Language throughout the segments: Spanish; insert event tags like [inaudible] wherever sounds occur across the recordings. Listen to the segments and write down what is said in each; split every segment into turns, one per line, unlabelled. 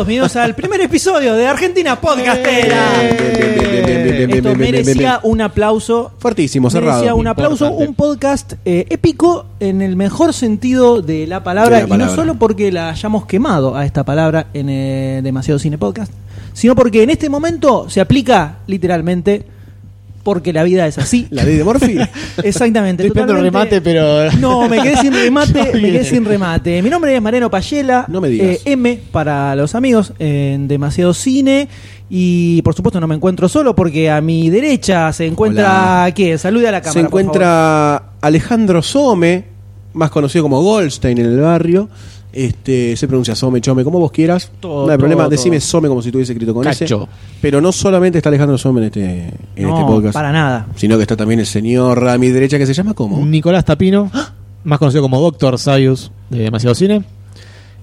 todos, bienvenidos al primer episodio de Argentina Podcastera. Esto merecía un aplauso.
Fuertísimo, cerrado.
Merecía un aplauso,
Importante.
un podcast eh, épico en el mejor sentido de la palabra,
De la
y no solo porque la hayamos quemado a esta palabra en eh, Demasiado Cine Podcast, sino porque en este momento se aplica literalmente porque la vida es así. [laughs]
La ley de Morphy. [laughs]
Exactamente.
Estoy esperando remate, pero.
No, me quedé sin [laughs] remate, me quedé sin remate. Mi nombre es Mariano Payela,
No me digas.
eh, M para los amigos en Demasiado Cine. Y por supuesto no me encuentro solo porque a mi derecha se encuentra
Hola.
¿quién? Salude a la cámara.
Se
por favor.
encuentra Alejandro Some, más conocido como Goldstein en el barrio. Este, se pronuncia Some, Chome, como vos quieras.
Todo,
no hay problema,
todo,
decime
todo.
Some como si tuviese escrito con
Cacho.
ese. Pero no solamente está Alejandro Some en este, en
No,
este podcast,
para nada.
sino que está también el señor a mi derecha que se llama como.
Nicolás Tapino, más conocido como Doctor Sayus de Demasiado Cine.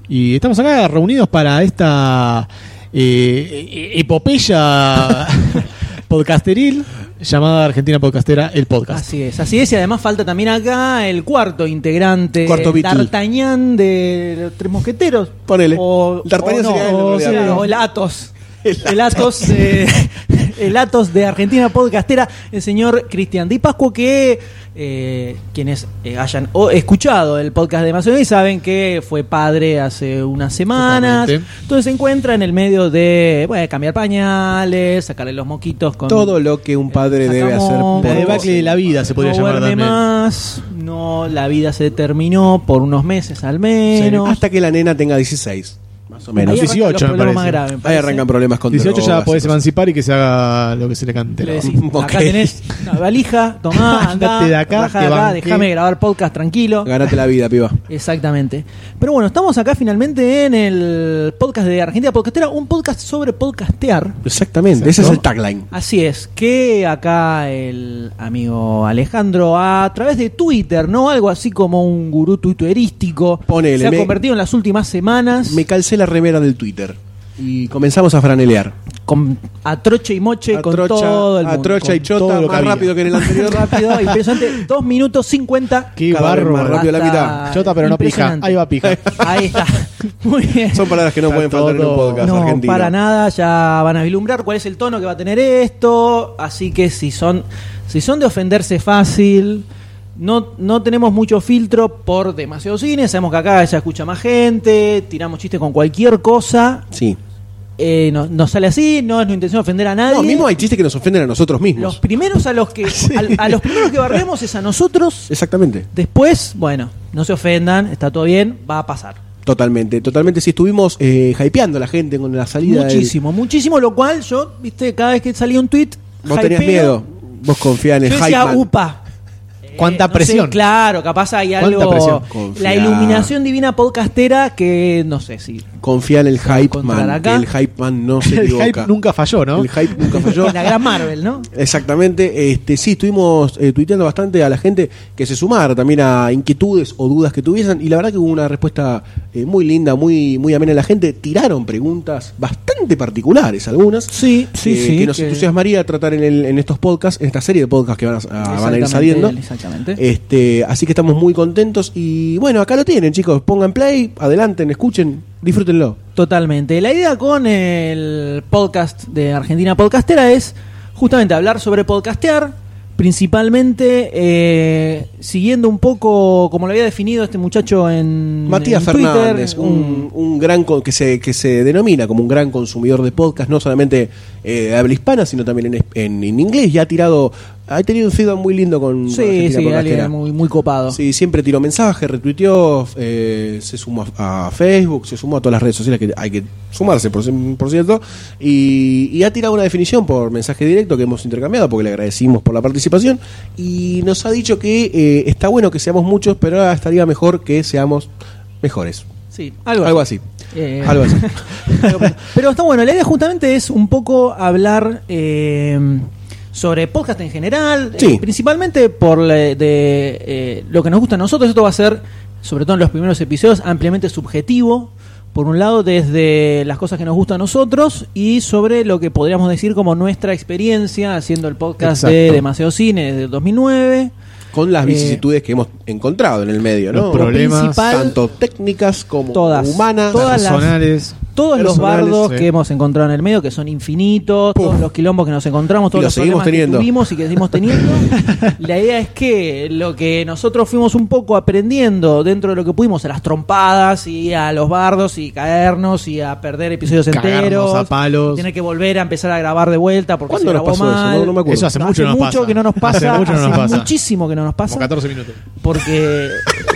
Y estamos acá reunidos para esta eh, e- epopeya [laughs] podcasteril llamada Argentina Podcastera, el podcast.
Así es, así es. Y además falta también acá el cuarto integrante,
Cuarto.
D'Artagnan de los Tres Mosqueteros.
Ponele.
O,
D'Artagnan
o no,
sería
o, o el Athos.
El [laughs]
El Athos, eh, el Athos de Argentina Podcastera, el señor Cristian Di Pascuo, que eh, quienes eh, hayan o- escuchado el podcast de Macedonio saben que fue padre hace unas semanas.
Totalmente.
Entonces se encuentra en el medio de bueno, cambiar pañales, sacarle los moquitos con
Todo lo que un padre debe hacer.
La debacle de la vida se podría
no
llamar también.
más, no, la vida se terminó por unos meses al menos.
Hasta que la nena tenga 16. Más o menos.
Ahí arrancan
18
los
me parece.
más graves, me
Ahí arrancan problemas con
18 ya
drogas
podés emancipar y que se haga lo que se le cante.
Le decís,
gana.
Ok.
acá tenés una valija, tomá, [laughs] andá,
Andate de acá,
de acá, déjame grabar podcast tranquilo.
Ganate la vida, piba. [laughs]
Exactamente. Pero bueno, estamos acá finalmente en el podcast de Argentina Podcastera, un podcast sobre podcastear.
Exactamente, ese es el tagline.
Así es, que acá el amigo Alejandro a través de Twitter, ¿no? Algo así como un gurú twitterístico.
Ponele,
se ha
me-
convertido en las últimas semanas
Me calcé la remera del Twitter y comenzamos a franelear.
con a troche y moche
A
con
trocha,
todo el
a
mundo.
trocha y chota,
lo
más rápido que en el anterior. [laughs]
rápido, impresionante. 2 minutos 50.
Qué
Cada
barro.
más rápido la mitad.
Chota, pero no pija. Ahí va pija.
Ahí está. [laughs] Muy bien.
Son palabras que no
Está
pueden faltar en un podcast
no,
argentino.
para nada, ya van a vislumbrar cuál es el tono que va a tener esto. Así que si son, si son de ofenderse fácil, no, no tenemos mucho filtro por demasiado cine. Sabemos que acá ya escucha más gente, tiramos chistes con cualquier cosa.
Sí.
Eh, no, nos sale así, no es nuestra intención ofender a nadie.
No, mismo hay chistes que nos ofenden a nosotros mismos.
Los primeros a los que [laughs] a, a los primeros que barremos es a nosotros.
Exactamente.
Después, bueno, no se ofendan, está todo bien, va a pasar.
Totalmente, totalmente. Si estuvimos eh, hypeando a la gente con la salida del-
Muchísimo, muchísimo, lo cual yo, viste, cada vez que salía un tweet,
Vos tenías miedo. Vos confías en el
Yo
hype.
decía, upa.
Cuánta
Eh, no sé,
presión.
claro, capaz hay algo. La iluminación divina podcastera que no sé si.
Confía en el hype man.
acá.
Que el hype man no se [laughs]
El
equivoca.
hype nunca falló, ¿no?
El hype nunca falló. [laughs]
La gran Marvel, ¿no?
Exactamente, este sí, estuvimos eh, tuiteando bastante a la gente que se sumara también a inquietudes o dudas que tuviesen y la verdad que hubo una respuesta eh, muy linda, muy muy amena. La gente tiraron preguntas bastante particulares, algunas.
Sí, sí,
eh,
sí.
Que nos entusiasmaría tratar en, el- en estos podcasts, en esta serie de podcasts que van a, a- van a ir saliendo.
Exactamente.
Este, así que estamos muy contentos y bueno, acá lo tienen, chicos. Pongan play, adelanten, escuchen, disfrútenlo.
Totalmente. La idea con el podcast de Argentina Podcastera es justamente hablar sobre podcastear, principalmente eh, siguiendo un poco como lo había definido este muchacho en
Matías
en Twitter,
Fernández, un, un gran que se que se denomina como un gran consumidor de podcast, no solamente eh, de habla hispana, sino también en, en, en inglés. Ya ha tirado, ha tenido un feedback muy lindo con
Sí,
Argentina
sí, alguien muy, muy copado.
Sí, siempre tiró mensajes, retuiteó, eh, se sumó a, a Facebook, se sumó a todas las redes sociales que hay que sumarse, por, por cierto, y, y ha tirado una definición por mensaje directo que hemos intercambiado porque le agradecimos por la participación y nos ha dicho que eh, está bueno que seamos muchos, pero ahora estaría mejor que seamos mejores.
Sí, algo,
Algo así.
Eh,
Algo así. [laughs]
Pero está bueno, la idea justamente es un poco hablar eh, sobre podcast en general,
Sí.
eh, principalmente por la- de eh, lo que nos gusta a nosotros. Esto va a ser, sobre todo en los primeros episodios, ampliamente subjetivo. Por un lado, desde las cosas que nos gustan a nosotros y sobre lo que podríamos decir como nuestra experiencia haciendo el podcast de. Demasiado Cine desde el 2009.
Con las
Eh,
vicisitudes que hemos encontrado en el medio, ¿no?
los problemas,
Tanto técnicas como
Todas.
humanas.
Todas las-
personales.
Todos los bardos
sí.
que hemos encontrado en el medio, que son infinitos,
Puf.
todos los quilombos que nos encontramos, todos
Y
los
seguimos teniendo.
que tuvimos y que seguimos teniendo. [laughs] la idea es que lo que nosotros fuimos un poco aprendiendo dentro de lo que pudimos, a las trompadas y a los bardos y caernos y a perder episodios
Cagarnos
enteros.
a palos.
Tener que volver a empezar a grabar de vuelta porque se
¿Cuándo nos
grabó
pasó eso?
mal.
No, no me acuerdo.
Eso hace mucho no nos pasa.
que no nos pasa,
Hace mucho no nos pasa.
muchísimo que no nos pasa
Como 14 minutos.
porque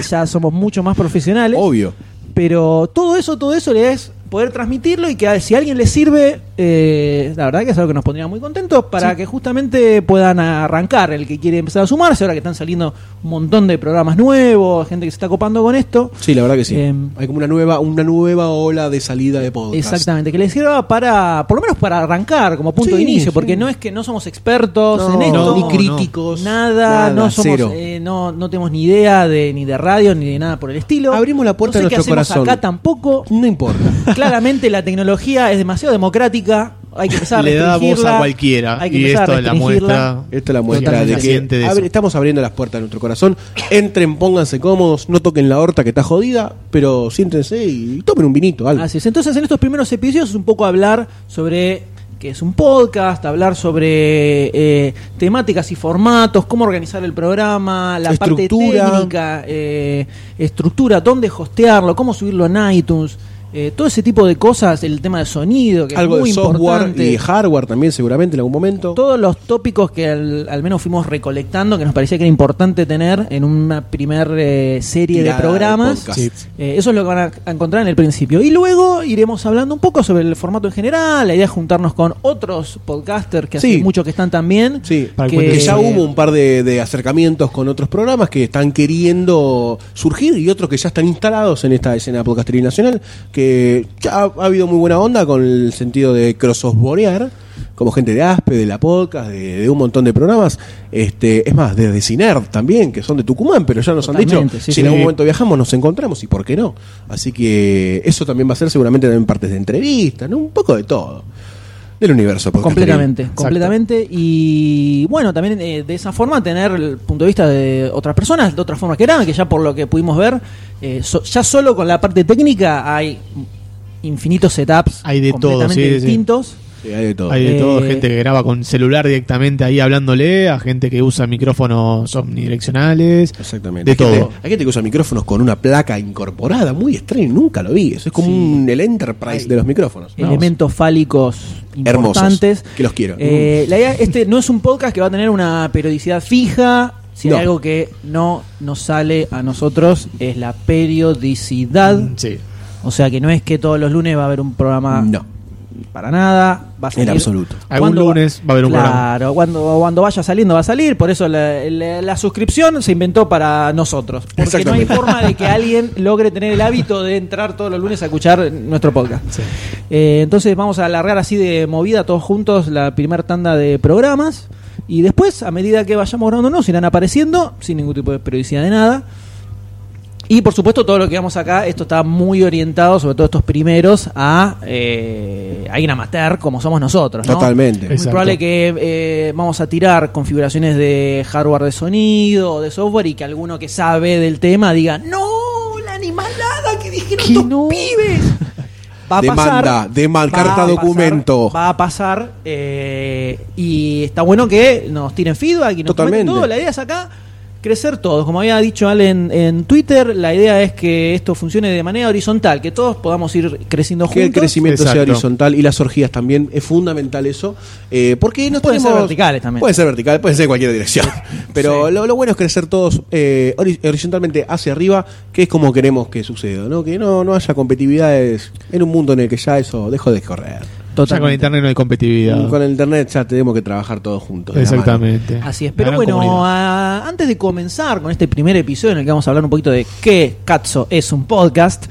ya somos mucho más profesionales.
Obvio.
Pero todo eso, todo eso le es poder transmitirlo y que si a alguien le sirve, eh, la verdad que es algo que nos pondría muy contentos para que justamente puedan arrancar el que quiere empezar a sumarse, ahora que están saliendo un montón de programas nuevos, gente que se está copando con esto.
Sí, la verdad que sí.
Em,
Hay como una nueva, una nueva ola de salida de podcast.
Exactamente, que les sirva para, por lo menos para arrancar como punto de inicio,
sí.
porque no es que no somos expertos
No,
en esto,
no,
ni críticos.
Nada,
Nada,
no somos, eh, no, no tenemos ni idea de ni de radio ni de nada por el estilo.
Abrimos la puerta
no sé
de
qué
nuestro
hacemos
corazón.
acá tampoco.
No importa. [laughs]
Claramente la tecnología es demasiado democrática. Hay que empezar a
Le da voz a cualquiera.
hay que
Y esto es la muestra.
Esta es la muestra de que
de
estamos abriendo las puertas de nuestro corazón. Entren, pónganse cómodos, no toquen la horta que está jodida, pero siéntense y tomen un vinito, algo.
Así es. Entonces, en estos primeros episodios es un poco hablar sobre qué es un podcast, hablar sobre eh, temáticas y formatos, cómo organizar el programa, la
Estructura.
parte técnica, eh, estructura, dónde hostearlo, cómo subirlo en iTunes. Eh, todo ese tipo de cosas, el tema de sonido, que
algo
es muy
de software
importante.
y hardware también seguramente en algún momento.
todos los tópicos que al, al menos fuimos recolectando, que nos parecía que era importante tener en una primer eh, serie
Tirada
de programas.
Sí.
Eh, eso es lo que van a, a encontrar en el principio. Y luego iremos hablando un poco sobre el formato en general. La idea es juntarnos con otros podcasters que
Sí.
hace mucho que están también.
Sí, que, ya hubo un par de, de acercamientos con otros programas que están queriendo surgir y otros que ya están instalados en esta escena podcasteril nacional, que ya ha, ha habido muy buena onda con el sentido de crossosborear, como gente de Aspe, de la podcast, de, de un montón de programas. Este, es más, desde Ciner también, que son de Tucumán, pero ya nos han dicho,
sí,
si
sí.
en algún momento viajamos nos encontramos y por qué no. Así que eso también va a ser seguramente también partes de entrevistas, ¿no? un poco de todo. Del universo.
Completamente,
Exacto.
completamente. Y bueno, también eh, de esa forma tener el punto de vista de otras personas, de otra forma que eran, que ya por lo que pudimos ver, eh, so- ya solo con la parte técnica hay infinitos setups
Hay de
completamente
sí.
distintos.
Sí, hay de todo.
Hay de
Eh,
todo, gente que graba con celular directamente ahí hablándole, a gente que usa micrófonos omnidireccionales.
Exactamente.
De
hay,
todo.
Gente, hay gente que usa micrófonos con una placa incorporada, muy extraño, nunca lo vi. Eso es como
Sí.
un, el Enterprise
Hay
de los micrófonos. ¿no?
elementos fálicos
Hermosos,
importantes.
que los quiero.
Eh, la idea, este no es un podcast que va a tener una periodicidad fija. Si
No.
hay algo que no nos sale a nosotros es la periodicidad.
Sí.
O sea que no es que todos los lunes va a haber un programa
No,
para nada. Va a
en
salir
absoluto.
Algún lunes va a haber un programa.
Claro, cuando, cuando vaya saliendo va a salir, por eso la, la- la suscripción se inventó para nosotros. Porque no hay forma de que alguien logre tener el hábito de entrar todos los lunes a escuchar nuestro podcast. Eh, entonces vamos a alargar así de movida todos juntos la primera tanda de programas. Y después, a medida que vayamos grabándonos, irán apareciendo sin ningún tipo de periodicidad de nada. Y por supuesto, todo lo que vamos acá, esto está muy orientado, sobre todo estos primeros, a, eh, a ir amateur como somos nosotros. ¿no?
Totalmente.
Es muy probable que eh, vamos a tirar configuraciones de hardware de sonido o de software y que alguno que sabe del tema diga, no, la animalada que dijeron estos
no".
pibes. Va a
Demanda,
pasar,
demanda,
va a
carta
pasar,
documento.
Va a pasar eh, y está bueno que nos tiren feedback y nos todo. La idea es acá crecer todos. Como había dicho Ale en, en Twitter, la idea es que esto funcione de manera horizontal, que todos podamos ir creciendo
Que el
juntos.
crecimiento sea horizontal y las orgías también es fundamental eso. eh, porque no
Pueden ser verticales también.
Pueden ser verticales, pueden ser en cualquier dirección. [laughs] Pero
Sí.
lo, lo bueno es crecer todos eh, hori- horizontalmente hacia arriba, que es como queremos que suceda, ¿no? Que no, no haya competitividades en un mundo en el que ya eso dejó de correr.
Ya con
Totalmente.
internet no hay competitividad.
Con el internet ya tenemos que trabajar todos juntos.
Exactamente.
Así es, pero bueno, a- antes de comenzar con este primer episodio en el que vamos a hablar un poquito de qué Katso es un podcast,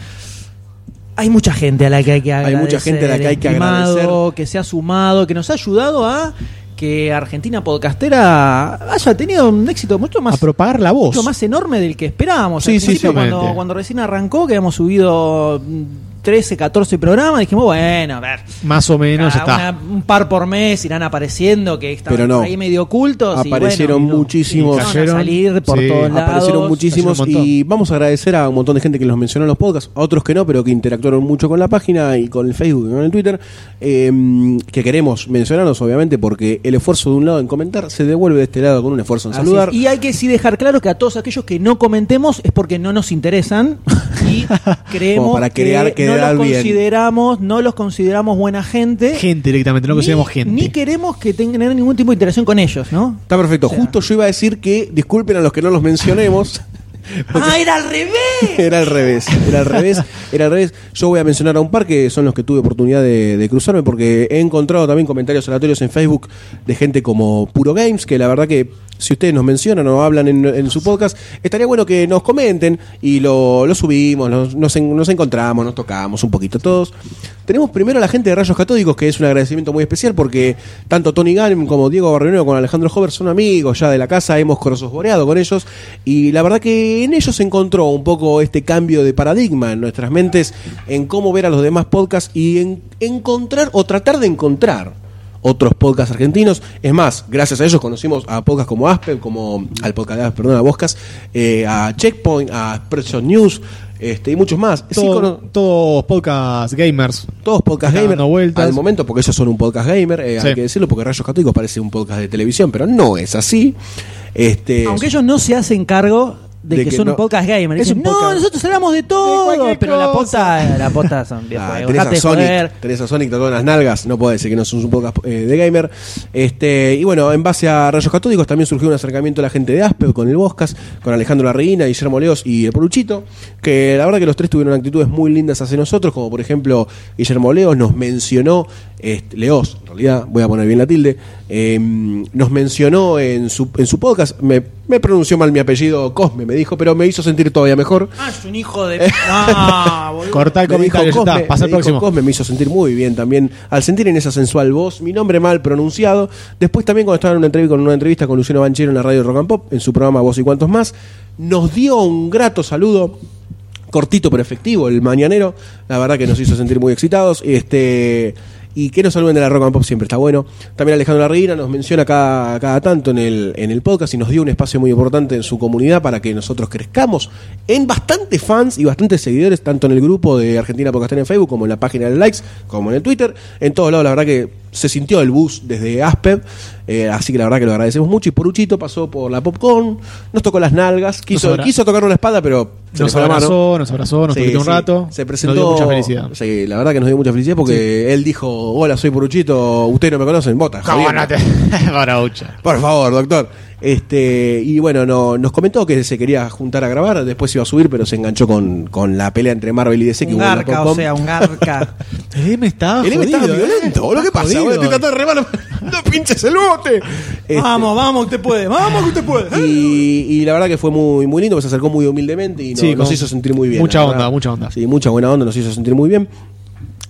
hay mucha gente a la que hay que
Hay
agradecer.
mucha gente a la que hay que agradecer.
que se ha sumado, que nos ha ayudado a que Argentina Podcastera haya tenido un éxito mucho
a
más
propagar la voz.
mucho más enorme del que esperábamos.
Sí,
Al
sí,
principio,
sí.
cuando, cuando recién arrancó, que habíamos subido 13, 14 programas, dijimos, bueno, a ver.
Más o menos
cada
está.
una- un par por mes irán apareciendo que están
Pero no.
por ahí medio ocultos.
Aparecieron
y
muchísimos.
y a salir por
Sí.
todos lados.
Aparecieron muchísimos y vamos a agradecer a un montón de gente que los mencionó en los podcasts, a otros que no, pero que interactuaron mucho con la página y con el Facebook y con el Twitter, eh, que queremos mencionarlos obviamente porque el esfuerzo de un lado en comentar se devuelve de este lado con un esfuerzo en
Así
saludar.
es. Y hay que sí dejar claro que a todos aquellos que no comentemos es porque no nos interesan y [laughs] creemos
Como para crear-
que no los
bien.
consideramos, no los consideramos buena gente.
Gente directamente, no
ni,
consideramos gente.
Ni queremos que tengan ningún tipo de interacción con ellos, ¿no?
Está perfecto.
O sea-
Justo yo iba a decir que disculpen a los que no los mencionemos. [laughs]
¡Ah, era al revés!
Era al revés, era al revés, era al revés. Yo voy a mencionar a un par que son los que tuve oportunidad de, de cruzarme porque he encontrado también comentarios aleatorios en Facebook de gente como Puro Games, que la verdad que si ustedes nos mencionan o hablan en, su podcast, estaría bueno que nos comenten y lo, lo subimos, nos, nos en- nos encontramos, nos tocamos un poquito todos. Tenemos primero a la gente de Rayos Catódicos, que es un agradecimiento muy especial porque tanto Tony Gann como Diego Barrionero con Alejandro Hover son amigos ya de la casa, hemos crossoboreado con ellos y la verdad que en ellos se encontró un poco este cambio de paradigma en nuestras mentes en cómo ver a los demás podcasts y en encontrar o tratar de encontrar otros podcasts argentinos. Es más, gracias a ellos conocimos a podcasts como Aspen, como al podcast, de- perdón, a Boscas, eh, a Checkpoint, a Expression News, este, y muchos más. Sí,
Todo- todos podcast gamers.
todos podcast
Están
gamer
dando vueltas.
al momento, porque ellos son un podcast gamer, eh,
Sí.
hay que decirlo, porque Rayos Católicos parece un podcast de televisión, pero no es así. Este,
Aunque ellos no se hacen cargo de,
De
que,
que
son
no-
un podcast gamer.
Es
Dicen,
un
no, nosotros hablamos de todo, pero la
cosa".
posta, la posta son [laughs]
Ah,
viejos.
tenés, a
de
Sonic, tenés a Sonic en las nalgas, no puede decir que no son un podcast eh, de gamer. Este, y bueno, en base a Rayos Catódicos también surgió un acercamiento a la gente de Aspe con el Boscas, con Alejandro Larreina, Guillermo Leos y el Poruchito, que la verdad que los tres tuvieron actitudes muy lindas hacia nosotros, como por ejemplo Guillermo Leos nos mencionó, este, Leos, en realidad, voy a poner bien la tilde, eh, nos mencionó en su, en su podcast, me, me pronunció mal mi apellido, Cosme me dijo, pero me hizo sentir todavía mejor.
Ah, es un hijo de. [laughs] Ah.
Corta el comentario,
Cosme,
está. Pasa
dijo
próximo.
Cosme, me hizo sentir muy bien también al sentir en esa sensual voz mi nombre mal pronunciado. Después también cuando estaba en una entrevista con una entrevista con Luciano Banchero en la radio Rock and Pop en su programa Voz y cuantos más, nos dio un grato saludo cortito pero efectivo, el mañanero, la verdad que nos hizo sentir muy excitados. Este y que nos saluden de la Rock and Pop siempre está bueno. También Alejandro Larreira nos menciona cada, cada tanto en el, en el podcast y nos dio un espacio muy importante en su comunidad para que nosotros crezcamos en bastantes fans y bastantes seguidores, tanto en el grupo de Argentina Podcastera en Facebook, como en la página de likes, como en el Twitter. En todos lados, la verdad que se sintió el bus desde Asped, eh, así que la verdad que lo agradecemos mucho. Y Poruchito pasó por la Popcorn, nos tocó las nalgas, quiso,
abra-
quiso tocarnos la espalda, pero se
Nos abrazó, nos abrazó, nos
Sí,
tuiteó un
sí.
rato.
Se presentó.
Nos dio mucha felicidad.
Sí, la verdad que nos dio mucha felicidad porque él dijo: Hola, soy Poruchito, ustedes no me conocen, bota. jodiendo".
Baraucha. [laughs]
Por favor, doctor. Este, y bueno, no, nos comentó que se quería juntar a grabar, después iba a subir, pero se enganchó con, con la pelea entre Marvel y DC que
Un garca, o sea, un garca. [laughs]
El M estaba
El M estaba
jodido, ¿eh?
violento, boludo, ¿qué pasa?
Jodido.
boludo? Estoy tratando de remar, [laughs] no pinches el bote. Este,
Vamos, vamos, usted puede. Vamos, que usted puede.
y, y la verdad que fue muy muy lindo, que se acercó muy humildemente y no-
Sí,
nos
con
hizo sentir muy bien.
mucha onda,
verdad.
mucha onda.
Sí, mucha buena onda, nos hizo sentir muy bien.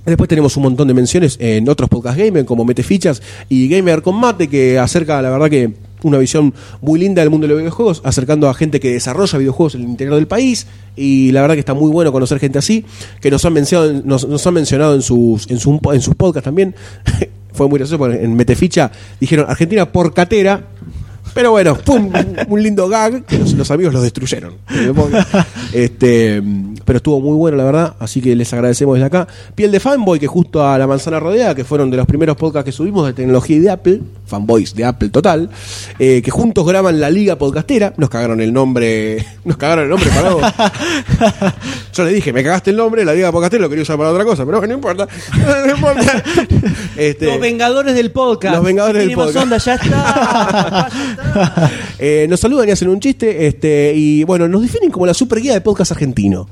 Después tenemos un montón de menciones en otros podcast gamer como Metefichas y Gamer con Mate que acerca, la verdad que una visión muy linda del mundo de los videojuegos, acercando a gente que desarrolla videojuegos en el interior del país y la verdad que está muy bueno conocer gente así, que nos han mencionado, nos, han mencionado en sus, en, su- en sus podcasts también. [laughs] Fue muy gracioso porque en Meteficha dijeron Argentina por catera. Pero bueno, fue un, lindo gag que los, los amigos los destruyeron. [laughs] Este, pero estuvo muy bueno, la verdad. Así que les agradecemos desde acá. Piel de Fanboy, que justo a la manzana rodeada, que fueron de los primeros podcasts que subimos de tecnología y de Apple, fanboys de Apple total, eh, que juntos graban la Liga Podcastera. Nos cagaron el nombre. [laughs] Nos cagaron el nombre para vos. [laughs] Yo le dije, me cagaste el nombre, la Liga Podcastera lo quería usar para otra cosa, pero no importa. [laughs] No importa. Este,
Los Vengadores del podcast.
Los Vengadores del podcast.
onda, ya está. Ya está.
Eh, nos saludan y hacen un chiste este y bueno, nos definen como la super guía de podcast argentino.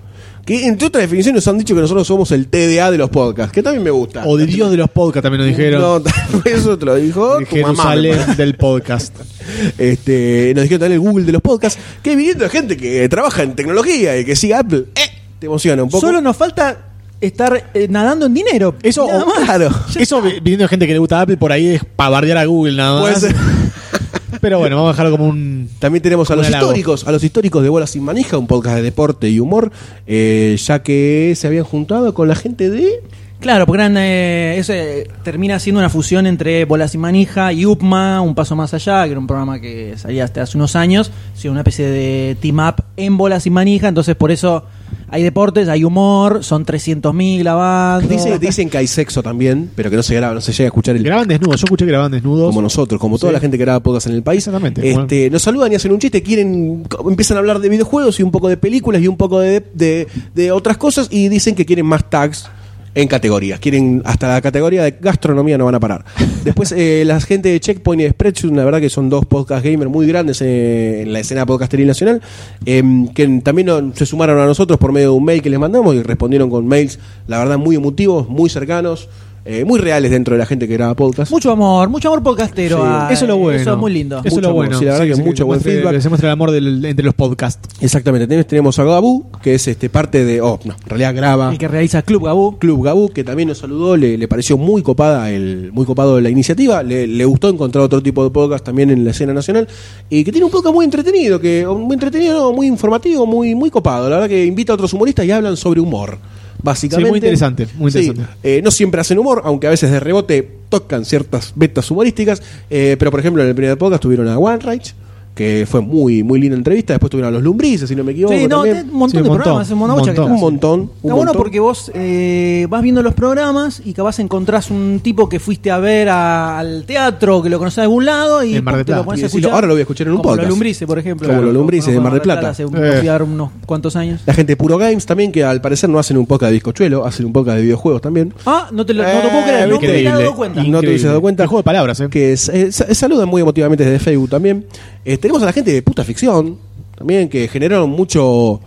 Que entre otras definiciones nos han dicho que nosotros somos el TDA de los podcasts, que también me gusta.
O de Dios de los podcasts también nos dijeron. [laughs]
No, eso te lo dijo
Jerusalén del podcast. [laughs]
Este, nos dijeron también el Google de los podcasts, que viniendo de gente que trabaja en tecnología y que sigue Apple, eh, te emociona un poco.
Solo nos falta estar eh, nadando en dinero.
Eso,
Nada
o-
más.
Claro.
eso vi- viniendo de gente que le gusta Apple, por ahí es para bardear a Google nada
Puede
más.
ser. [laughs]
Pero bueno, vamos a dejarlo como un.
También tenemos a los históricos, a los históricos de Bolas sin Manija, un podcast de deporte y humor, eh, ya que se habían juntado con la gente de
Claro, porque eran, eh, ese termina siendo una fusión entre Bolas y Manija y UPMA, un paso más allá, que era un programa que salía hasta hace unos años, sí, una especie de team up en Bolas y Manija, entonces por eso hay deportes, hay humor, son 300.000 grabando.
Dice- dicen que hay sexo también, pero que no se graba, no se llega a escuchar el
Graban desnudos. Yo escuché que graban desnudos.
como nosotros, como toda
Sí.
la gente que graba podcast en el país.
Exactamente.
Este, nos saludan y hacen un chiste, quieren empiezan a hablar de videojuegos y un poco de películas y un poco de, de- de otras cosas y dicen que quieren más tags en categorías. Quieren hasta la categoría de gastronomía no van a parar. Después eh, la gente de Checkpoint y Spreadsheet, la verdad que son dos podcast gamers muy grandes eh, en la escena podcasteril nacional, eh, que también se sumaron a nosotros por medio de un mail que les mandamos y respondieron con mails, la verdad, muy emotivos, muy cercanos, eh, muy reales dentro de la gente que graba podcast.
Mucho amor, mucho amor podcastero.
Sí.
Eso es lo bueno.
Eso es muy lindo.
Eso es
Mucho
lo
amor,
bueno.
sí, la verdad que
que
mucho buen
muestre-
feedback.
que se muestra el amor del- entre los podcasts.
Exactamente, también tenemos a Gabú, que es este parte de, oh, no, en realidad graba
El que realiza Club Gabú.
Club Gabú, que también nos saludó, le, le pareció muy copada el, muy copado la iniciativa, le, le gustó encontrar otro tipo de podcast también en la escena nacional, y que tiene un podcast muy entretenido, que muy entretenido, no, muy informativo, muy, muy copado, la verdad que invita a otros humoristas y hablan sobre humor. Básicamente.
Sí, muy interesante, muy
Sí,
interesante.
eh, no siempre hacen humor, aunque a veces de rebote tocan ciertas betas humorísticas. eh, pero por ejemplo, en el primer podcast tuvieron a One Reich, que fue muy, muy linda entrevista. Después tuvieron a los lumbrices, si no me equivoco.
Sí, no,
también.
te- un montón
Sí,
de
montón,
programas, un montón, que
un montón. un
Está bueno porque vos eh, vas viendo los programas y capaz encontrás un tipo que fuiste a ver a- al teatro, que lo conocés de algún lado y te lo pones
Y
a escuchar.
ahora lo voy a escuchar en un
Como
podcast.
Los Lumbrices, por ejemplo.
Como los Lumbrices de Mar del Plata.
Hace un,
Eh.
unos cuantos años.
La gente de Puro Games también, que al parecer no hacen un podcast de bizcochuelo, hacen un podcast de videojuegos también.
Ah, no te lo no te puedo creer, no había dado cuenta.
Y no te hubieses dado cuenta.
El juego de palabras, ¿eh?
Que eh, sa- saludan muy emotivamente desde Facebook también. Eh, tenemos a la gente de Puta Ficción, también, que generaron mucho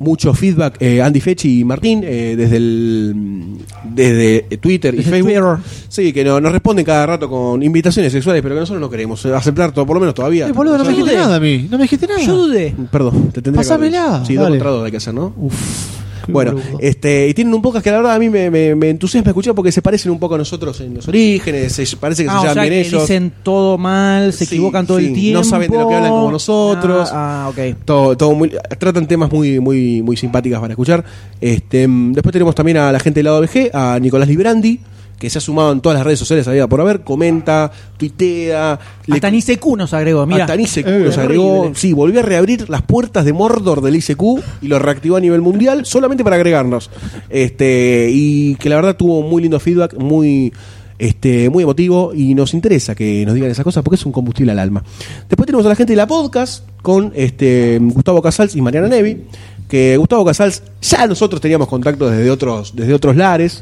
mucho feedback eh, Andy Fechi y Martín eh, desde el desde Twitter y Facebook
Twitter.
sí que no- nos responden cada rato con invitaciones sexuales pero que nosotros no queremos eh, aceptar todo por lo menos todavía
Eh, boludo, no me dijiste nada a mí. No me dijiste nada.
Yo dudé.
Perdón, te tendría que haber
Pásamela,
dicho. Sí, dos contra dos hay que hacer, ¿no?
qué
Bueno, este, y tienen un podcast que la verdad a mí me, me, me entusiasma escuchar porque se parecen un poco a nosotros en los orígenes, se- parece que
Ah,
se
o sea
bien
que
ellos.
dicen todo mal, se
Sí,
equivocan todo
sí,
el tiempo.
no saben de lo que hablan como nosotros.
Ah, ah, ok.
Todo, todo muy, tratan temas muy, muy, muy simpáticas para escuchar. Este, mm, después tenemos también a la gente del lado BG, a Nicolás Librandi, que se ha sumado en todas las redes sociales había por haber, comenta, tuitea, le-
Hasta ni ICQ nos agregó, mira.
hasta en ICQ
Eh,
nos agregó.
horrible.
Sí, volvió a reabrir las puertas de Mordor del ICQ y lo reactivó a nivel mundial solamente para agregarnos. Este, y que la verdad tuvo muy lindo feedback, muy este, muy emotivo y nos interesa que nos digan esas cosas porque es un combustible al alma. Después tenemos a la gente de la podcast con este Gustavo Casals y Mariana Nevi, que Gustavo Casals ya nosotros teníamos contacto desde otros desde otros lares.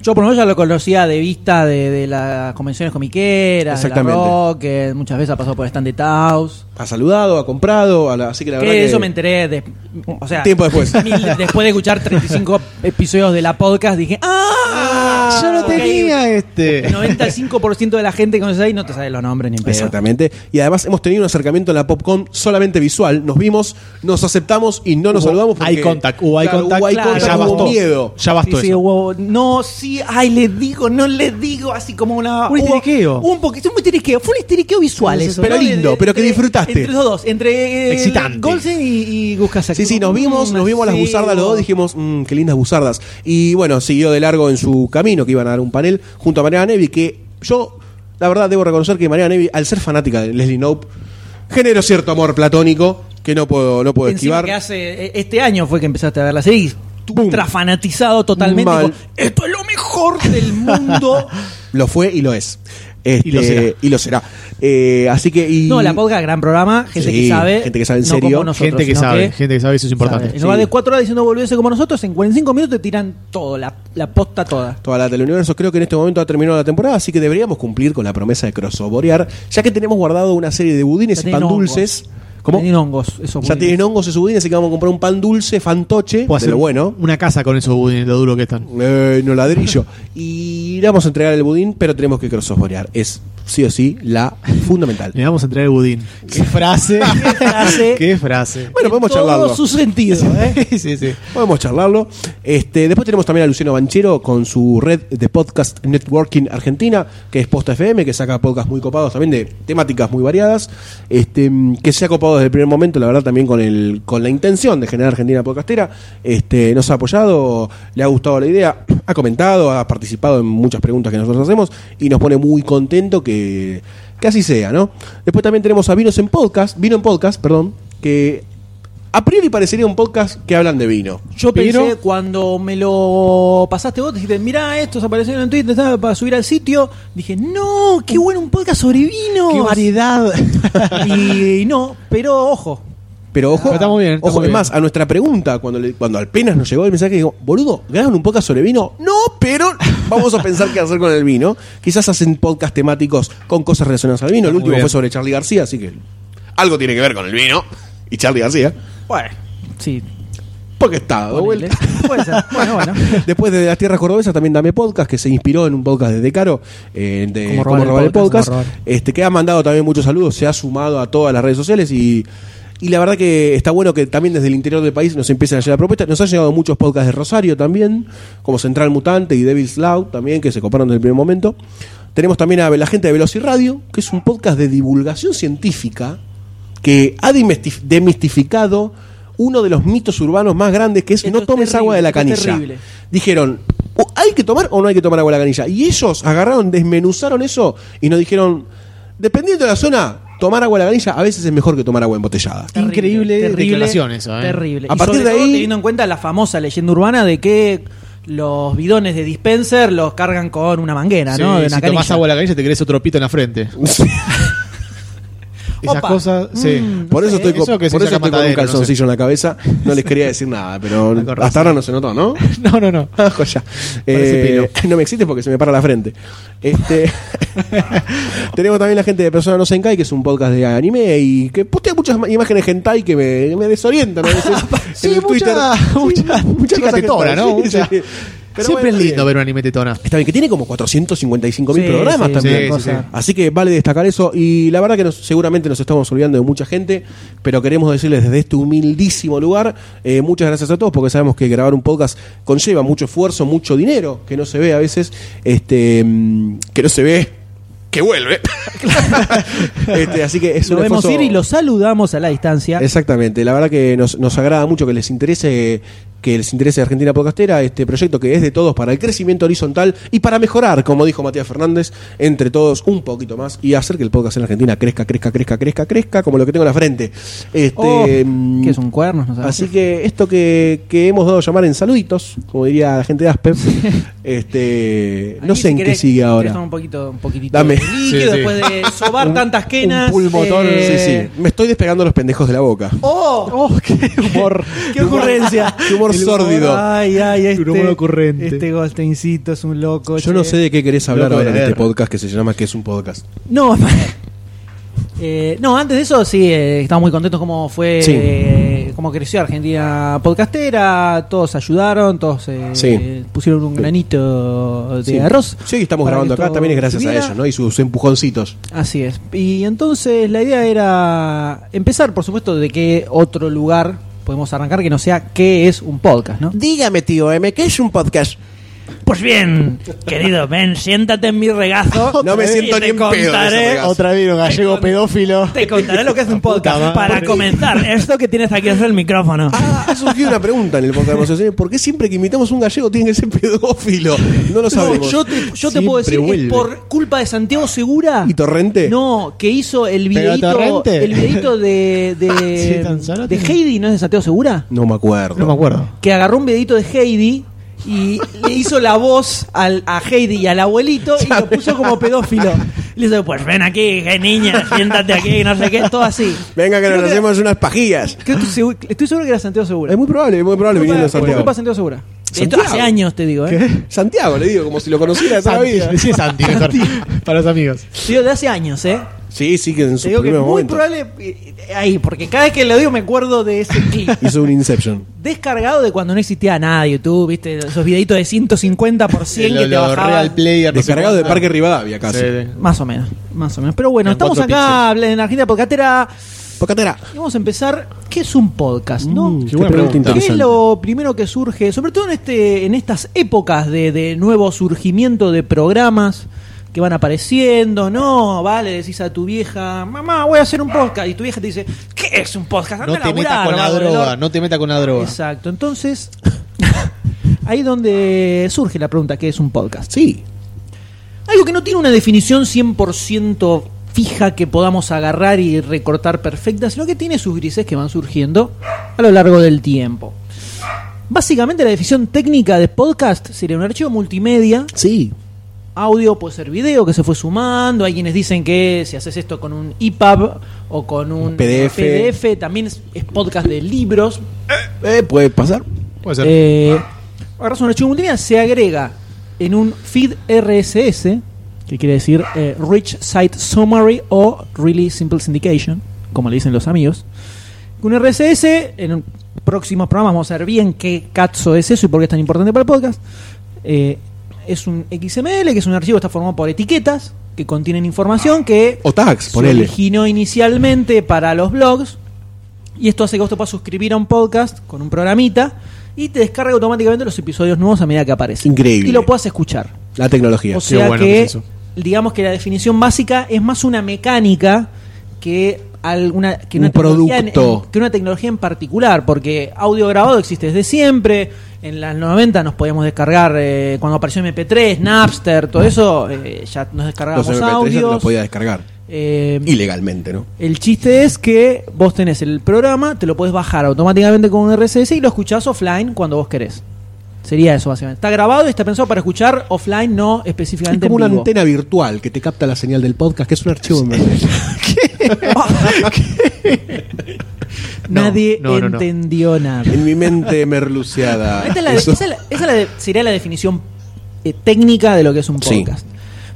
Yo por lo menos ya lo conocía de vista de, de las convenciones comiqueras, de la rock, que muchas veces ha pasado por el stand de Taos.
Ha saludado, ha comprado, a la- así que la verdad
Que
que
eso me enteré de, o sea,
Tiempo después. [laughs]
mil- después de escuchar 35 episodios de la podcast, dije, ¡ah!
Yo no tenía este.
El 95% de la gente que conoces ahí no te sabe los nombres ni en pedo.
Exactamente. Y además hemos tenido un acercamiento en la PopCon solamente visual. Nos vimos, nos aceptamos y no nos
Hubo
saludamos. porque-
eye contact, hubo eye
Claro,
contact,
hubo eye
claro.
contact,
ya
hubo
bastó.
miedo.
Ya bastó
Sí, sí,
eso.
hubo- no, sí, ay, les digo, no les digo, así como una.
Un histeriqueo.
Un poquito, un histeriqueo. Fue un histeriqueo visual eso.
pero
¿no?
lindo, pero que disfrutaste.
Entre los dos, entre. eh,
Excitante.
Golsen y, y.
Sí, sí, nos vimos, nos vimos las
sí,
buzardas los dos, dijimos, "Mm, qué lindas buzardas. Y bueno, siguió de largo en su camino, que iban a dar un panel junto a Mariana Nevi, que yo, la verdad, debo reconocer que Mariana Nevi, al ser fanática de Leslie Knope, generó cierto amor platónico que no puedo, no puedo
Encima
esquivar.
que hace. eh, Este año fue que empezaste a ver la serie. Y. Ultra fanatizado totalmente.
Mal.
Esto es lo mejor del mundo. [laughs]
Lo fue y lo es. Este,
Y lo será.
y lo será. Eh, así que. Y,
No, la podcast, gran programa. Gente
Sí,
que sabe.
gente que sabe en
no
serio.
como nosotros,
gente que sabe, gente que sabe, eso es importante.
sabe. En lugar
Sí.
de cuatro horas diciendo volviese como nosotros, en 45 minutos te tiran todo, la, la posta toda.
Toda la teleuniverso creo que en este momento ha terminado la temporada, así que deberíamos cumplir con la promesa de crossoverear, ya que tenemos guardado una serie de budines
Ya
y pan dulces ¿Cómo?
Tienen hongos, esos
Ya
budines.
tienen hongos esos budines, así que vamos a comprar un pan dulce, fantoche,
Puedo
de
hacer
lo bueno.
una casa con esos budines, lo duro que están.
Eh, no ladrillo. y le vamos a entregar el budín, pero tenemos que crossoverear. Es sí o sí la fundamental. [laughs]
Le vamos a entregar el budín. Qué frase. [laughs]
Qué frase. [laughs]
Qué frase.
Bueno, podemos
todo
charlarlo.
su sentido, ¿eh?
sí, sí.
Podemos charlarlo. Este, después tenemos también a Luciano Banchero con su red de podcast Networking Argentina, que es Posta FM, que saca podcasts muy copados también de temáticas muy variadas. Este, que se ha copado desde el primer momento, la verdad, también con el, con la intención de generar Argentina Podcastera. Este, nos ha apoyado, le ha gustado la idea, ha comentado, ha participado en muchas preguntas que nosotros hacemos y nos pone muy contento que, que así sea, ¿no? Después también tenemos a Vinos en Podcast, Vino en Podcast, perdón, que a priori parecería un podcast que hablan de vino.
Yo
Pero-
pensé cuando me lo pasaste vos, dijiste, mirá, estos aparecieron en Twitter estaba para subir al sitio. Dije, no, qué bueno un podcast sobre vino.
Qué variedad. [laughs]
Y no, pero ojo,
Pero ojo,
está muy bien, está
ojo,
muy
es
bien.
más, a nuestra pregunta, cuando, le- cuando apenas nos llegó el mensaje, digo, boludo, ¿graban un podcast sobre vino? No, pero vamos a pensar qué hacer con el vino. Quizás hacen podcast temáticos con cosas relacionadas al vino. El último fue sobre Charlie García, así que algo tiene que ver con el vino y Charlie García.
Bueno, sí,
Porque está vuelta.
Puede ser. [laughs] Bueno, bueno.
Después de las tierras cordobesas también Dame Podcast, que se inspiró en un podcast de Decaro, eh, de
Cómo robar el
robar el
podcast, robar.
este, que ha mandado también muchos saludos, se ha sumado a todas las redes sociales y, y la verdad que está bueno que también desde el interior del país nos empiecen a llegar propuestas. Nos han llegado muchos podcasts de Rosario también, como Central Mutante y Devil's Loud también, que se coparon desde el primer momento. Tenemos también a la gente de Velociradio, que es un podcast de divulgación científica que ha demistificado uno de los mitos urbanos más grandes, que es
Esto
no
es
tomes
terrible,
agua de la canilla.
terrible.
Dijeron, "¿O ¿hay que tomar o no hay que tomar agua de la canilla? Y ellos agarraron, desmenuzaron eso y nos dijeron, dependiendo de la zona, tomar agua de la canilla a veces es mejor que tomar agua embotellada.
Terrible,
Increíble
terrible,
declaración eso, ¿eh?
Terrible.
A
Y
partir
sobre
de
todo
ahí-
teniendo en cuenta la famosa leyenda urbana de que los bidones de dispenser los cargan con una manguera,
Sí,
¿no? De una
si tomás
canilla.
agua de la canilla te querés otro pito en la frente. [laughs] [laughs] Esas
Opa.
cosas, sí.
Mm,
Por eso estoy, con,
eso que se
por eso
saca
estoy con un
matadero, no sé.
calzoncillo en la cabeza. No les quería decir nada, pero [laughs]
Con razón.
hasta ahora no se notó, ¿no? [laughs]
No, no, no.
Ah, joya. Eh, [laughs] no me existe porque se me para la frente. Este, tenemos también la gente de Persona No Senkai, que es un podcast de anime y que postea muchas ma- imágenes hentai que me, me desorientan a veces.
Sí,
en el
mucha-
Twitter.
mucha-
muchas
chica tetona, ¿no?
sí,
Mucha-
sí. Pero
Siempre
bueno,
es lindo
bien.
ver un anime tetona.
Está bien, que tiene como 455 mil
Sí,
programas
sí,
también.
sí,
cosa.
sí.
Así que vale destacar eso. Y la verdad que nos- seguramente nos estamos olvidando de mucha gente, pero queremos decirles desde este humildísimo lugar, eh, muchas gracias a todos, porque sabemos que grabar un podcast conlleva mucho esfuerzo, mucho dinero, que no se ve a veces, este mm, que no se ve, que vuelve. [laughs] [laughs] Este, así que es
Lo
un
vemos
esfuerzo-
ir y lo saludamos a la distancia.
Exactamente, la verdad que nos, nos agrada mucho que les interese que les interese Argentina Podcastera, este proyecto que es de todos para el crecimiento horizontal y para mejorar, como dijo Matías Fernández, entre todos un poquito más y hacer que el podcast en Argentina crezca, crezca, crezca, crezca, crezca, como lo que tengo en la frente. Este,
Oh,
mm,
que son cuernos, no sabemos.
Así que esto que, que hemos dado a llamar en saluditos, como diría la gente de Aspe, este, [laughs] no sé
si
en qué sigue ahora.
Un poquito, un poquitito
Dame.
de líquido
Sí, sí.
después de sobar [laughs]
Un-
tantas quenas.
un pulmotor,
eh,
Sí, sí, me estoy despegando los pendejos de la boca.
¡Oh! [laughs]
Oh, qué humor.
¡Qué ocurrencia!
Qué humor
El
sórdido.
Ay, ay, este,
Un humor ocurrente.
este Goldsteincito es un loco.
Yo no sé de qué querés hablar
Loco
ahora en este podcast que se llama que es un podcast.
No, [laughs] eh, no, antes de eso sí, eh, estamos muy contentos cómo fue,
Sí.
eh, cómo creció Argentina podcastera, todos ayudaron, todos eh,
Sí.
pusieron un granito de
Sí.
arroz.
Sí, estamos grabando acá, también es gracias a ellos, ¿no? Y sus empujoncitos.
Así es. Y entonces la idea era empezar, por supuesto, de qué otro lugar podemos arrancar que no sea qué es un podcast, ¿no?
Dígame, tío M, ¿qué es un podcast?
Pues bien, querido, ven, siéntate en mi regazo. [laughs]
No me
y
siento
te
ni en
contaré-.
Otra vez un gallego pedófilo.
Te contaré lo que es un [laughs] podcast. Para comenzar, esto que tienes aquí es el micrófono.
Ah, ha surgido una pregunta en el podcast de Conversaciones. ¿Por qué siempre que imitamos un gallego tiene que ser pedófilo? No lo
No,
sabemos.
yo te, yo te
Siempre
puedo decir
vuelve.
que por culpa de Santiago Segura.
¿Y Torrente?
No, que hizo el
¿Pero
videito,
Torrente?
el videito de, de, [laughs]
Sí,
de Heidi, ¿no es de Santiago Segura?
No me acuerdo.
No me acuerdo.
Que agarró un videito de Heidi y le hizo la voz al, a Heidi y al abuelito y lo puso como pedófilo. Y le dice, pues ven aquí, qué niña, siéntate aquí, no sé qué, todo así.
Venga, que
Creo
nos
que-
hacemos unas pajillas.
Creo que estoy, seguro, estoy seguro que era Santiago Segura.
Es muy probable, es muy probable viniendo de Santiago.
culpa de Santiago Segura. Esto
¿Santiago?
hace años, te digo, ¿eh?
Santiago, le digo, como si lo conociera de toda la
Santi,
vida.
decí Santi, mejor, para los amigos.
Te digo, de hace años, ¿eh?
Sí, sí, que en
Te
su
digo que es muy
momento
probable. eh, Ahí, porque cada vez que lo digo me acuerdo de ese [laughs] clip.
hizo un Inception.
Descargado de cuando no existía nada de YouTube, ¿viste? Esos videitos de [laughs] 150 por 100 que te bajaban.
Real Player. no sé
Descargado de
cuánto.
Parque Rivadavia casi.
Sí, sí.
Más o menos, más o menos. Pero bueno,
En
estamos
cuatro
acá en Argentina Podcastera
Pocatera.
y vamos a empezar. ¿Qué es un podcast, no?
Mm,
Qué buena pregunta.
¿Qué es
interesante.
lo primero que surge, sobre todo en este, en estas épocas de, de nuevo surgimiento de programas que van apareciendo, no, vale, decís a tu vieja, mamá, voy a hacer un podcast, y tu vieja te dice, ¿qué es un podcast? Anda
No te metas con la droga,
orto".
no te metas con la droga.
Exacto, entonces, [laughs] ahí donde surge la pregunta, ¿qué es un podcast?
Sí.
Algo que no tiene una definición 100% fija que podamos agarrar y recortar perfecta, sino que tiene sus grises que van surgiendo a lo largo del tiempo. Básicamente la definición técnica de podcast sería un archivo multimedia,
Sí.
Audio, puede ser video que se fue sumando, hay quienes dicen que si haces esto con un EPUB o con un
Un PDF.
PDF, también es, es podcast de libros,
Eh, puede pasar.
Puede ser.
eh, agarras un archivo multimedia, se agrega en un feed RSS, que quiere decir eh, Rich Site Summary o Really Simple Syndication, como le dicen los amigos. Un RSS, en próximos programas vamos a ver bien qué cazzo es eso y por qué es tan importante para el podcast. Eh, es un XML, que es un archivo que está formado por etiquetas que contienen información que
O tags,
se
ponele.
originó inicialmente para los blogs y esto hace que vos te puedas suscribir a un podcast con un programita y te descarga automáticamente los episodios nuevos a medida que aparecen.
Increíble.
Y lo puedas escuchar.
La tecnología.
O
Qué
sea
bueno
que,
que es eso.
digamos que la definición básica es más una mecánica que alguna que una
Un
tecnología en-
producto.
en- que una tecnología en particular, porque audio grabado existe desde siempre. En las 90 nos podíamos descargar eh, cuando apareció MP3, Napster, todo eso, eh, ya nos
Los
descargábamos
MP3 ya te
audios.
los podía descargar.
eh,
Ilegalmente, ¿no?
el chiste es que vos tenés el programa, te lo podés bajar automáticamente con un RSS y lo escuchás offline cuando vos querés. Sería eso, básicamente. Está grabado y está pensado para escuchar offline, no
Es
específicamente
como una
en vivo.
antena virtual que te capta la señal del podcast, que es un archivo [laughs]
Nadie
No, no, no, no.
entendió nada.
En mi mente merluceada. [laughs]
Esta es la-
Eso-
esa es la- esa es la de- sería la definición eh, técnica de lo que es un
Sí.
podcast.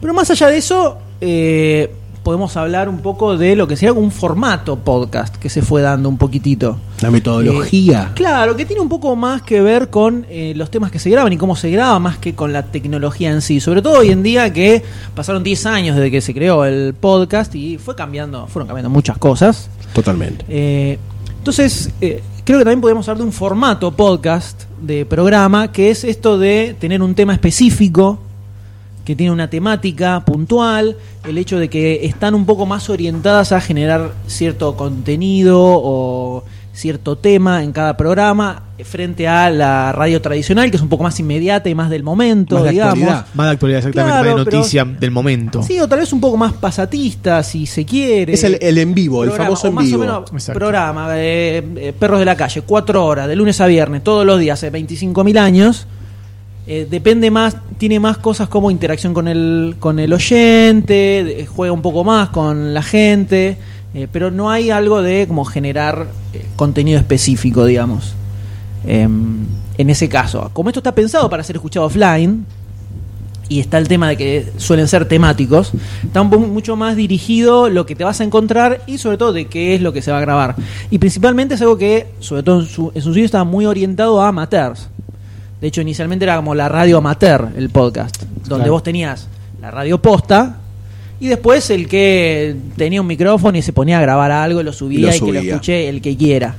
Pero más allá de eso, eh, podemos hablar un poco de lo que sería un formato podcast que se fue dando un poquitito.
La metodología.
Eh, claro, que tiene un poco más que ver con eh, los temas que se graban y cómo se graba, más que con la tecnología en sí. Sobre todo hoy en día que pasaron 10 años desde que se creó el podcast y fue cambiando, fueron cambiando muchas cosas.
Totalmente.
Eh, entonces, eh, creo que también podemos hablar de un formato podcast de programa, que es esto de tener un tema específico, que tiene una temática puntual, el hecho de que están un poco más orientadas a generar cierto contenido o cierto tema en cada programa, eh, frente a la radio tradicional, que es un poco más inmediata y más del momento,
Más de
digamos.
actualidad.
Más de actualidad, exactamente.
Claro,
más de
pero-
noticia del momento.
Sí, o tal vez un poco más pasatista, si se quiere.
Es el, el en vivo, el famoso
o
en
más
vivo.
o menos programa, eh, eh, Perros de la Calle, cuatro horas, de lunes a viernes, todos los días, hace 25.000 años. Eh, depende más, tiene más cosas como interacción con el, con el oyente, juega un poco más con la gente, eh, pero no hay algo de como generar eh, contenido específico, digamos. Em, en ese caso, como esto está pensado para ser escuchado offline, y está el tema de que suelen ser temáticos, está mucho más dirigido lo que te vas a encontrar y sobre todo de qué es lo que se va a grabar. Y principalmente es algo que, sobre todo en su, en su sitio, estaba muy orientado a amateurs. De hecho, inicialmente era como la radio amateur, el podcast, donde
Claro.
vos tenías la radio posta y después el que tenía un micrófono y se ponía a grabar algo, lo subía
Lo
y que lo
subía.
escuche el que quiera.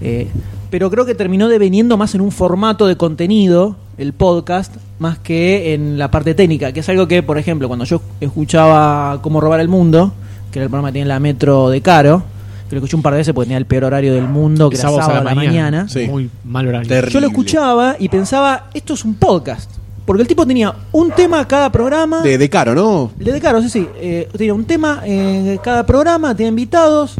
Eh, pero creo que terminó deveniendo más en un formato de contenido, el podcast, más que en la parte técnica, que es algo que, por ejemplo, cuando yo escuchaba Cómo robar el mundo, que era el programa que tiene la Metro de Caro, que lo escuché un par de veces porque tenía el peor horario del mundo, que era sábado, a la mañana.
Sí.
Muy mal horario.
Terrible.
Yo lo escuchaba y pensaba, esto es un podcast. Porque el tipo tenía un tema cada programa.
De, de caro, ¿no?
Le de caro, sí, sí. Eh, tenía un tema en cada programa, tenía invitados.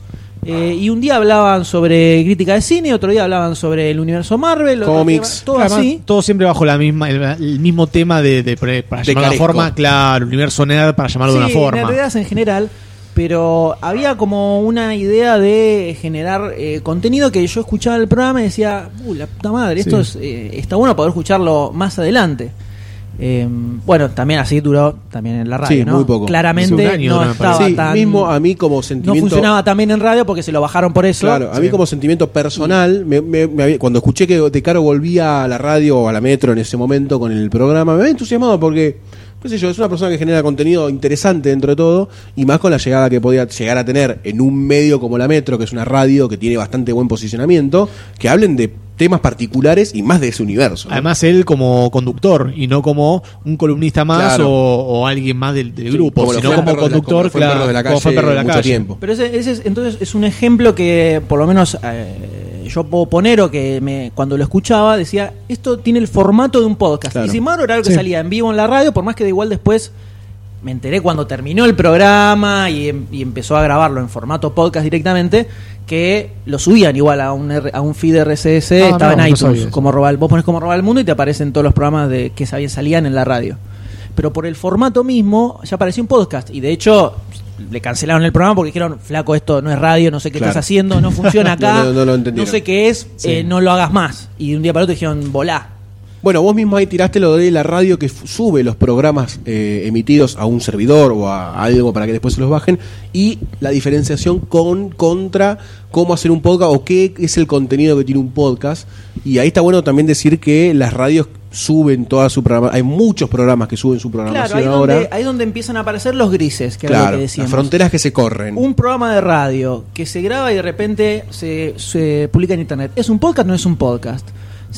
eh, y un día hablaban sobre crítica de cine, otro día hablaban sobre el universo Marvel,
Cómics.
todo
Además,
así.
todo siempre bajo la misma, el, el mismo tema de, de- para llamarlo de una forma, claro, universo nerd para llamarlo de una forma.
nerdeadas en general, pero había como una idea de generar eh, contenido que yo escuchaba el programa y decía, uh, la puta madre, esto
Sí.
es, eh, está bueno poder escucharlo más adelante. Eh, bueno, también así duró también en la radio,
Sí,
¿no?
muy poco.
Claramente
año
no estaba.
Sí,
tan...
mismo a mí como
no
sentimiento
funcionaba también en radio porque se lo bajaron por eso.
Claro, a mí como sentimiento personal, me- me- me había- cuando escuché que De Caro volvía a la radio o a la metro en ese momento con el programa, me había entusiasmado porque, es una persona que genera contenido interesante dentro de todo y más con la llegada que podía llegar a tener en un medio como la metro, que es una radio que tiene bastante buen posicionamiento, que hablen de temas particulares y más de ese universo. ¿no?
Además, él como conductor y no como un columnista más
Claro.
o, o alguien más del, del
Sí,
grupo,
como
sino como
de la-
conductor,
como fue
claro,
Perro de la
como fue
Calle
Perro de la
mucho
calle.
tiempo.
Pero ese, ese es, entonces es un ejemplo que por lo menos eh, yo puedo poner o que me, cuando lo escuchaba decía, esto tiene el formato de un podcast.
Claro.
Y sin embargo era algo que
Sí.
salía en vivo en la radio, por más que de igual después me enteré cuando terminó el programa y, em- y empezó a grabarlo en formato podcast directamente, que lo subían igual a un, R- a un feed RSS, estaba
no,
en iTunes, como robar, vos pones como robar el mundo y te aparecen todos los programas de que sabían, salían en la radio. Pero por el formato mismo ya apareció un podcast y de hecho le cancelaron el programa porque dijeron, flaco, esto no es radio, no sé qué
Claro.
estás haciendo, no funciona [laughs] acá,
No, no, no lo entendieron.
sé qué es,
Sí.
eh, no lo hagas más. Y de un día para otro dijeron, volá.
Bueno, vos mismo ahí tiraste lo de la radio que sube los programas eh, emitidos a un servidor o a algo para que después se los bajen y la diferenciación con contra cómo hacer un podcast o qué es el contenido que tiene un podcast. Y ahí está bueno también decir que las radios suben toda su programa. Hay muchos programas que suben su
Claro,
programación
ahí
ahora.
donde, ahí donde empiezan a aparecer los grises, que
claro,
que
las
decíamos.
fronteras que se corren.
Un programa de radio que se graba y de repente se, se publica en internet. ¿Es un podcast o no es un podcast?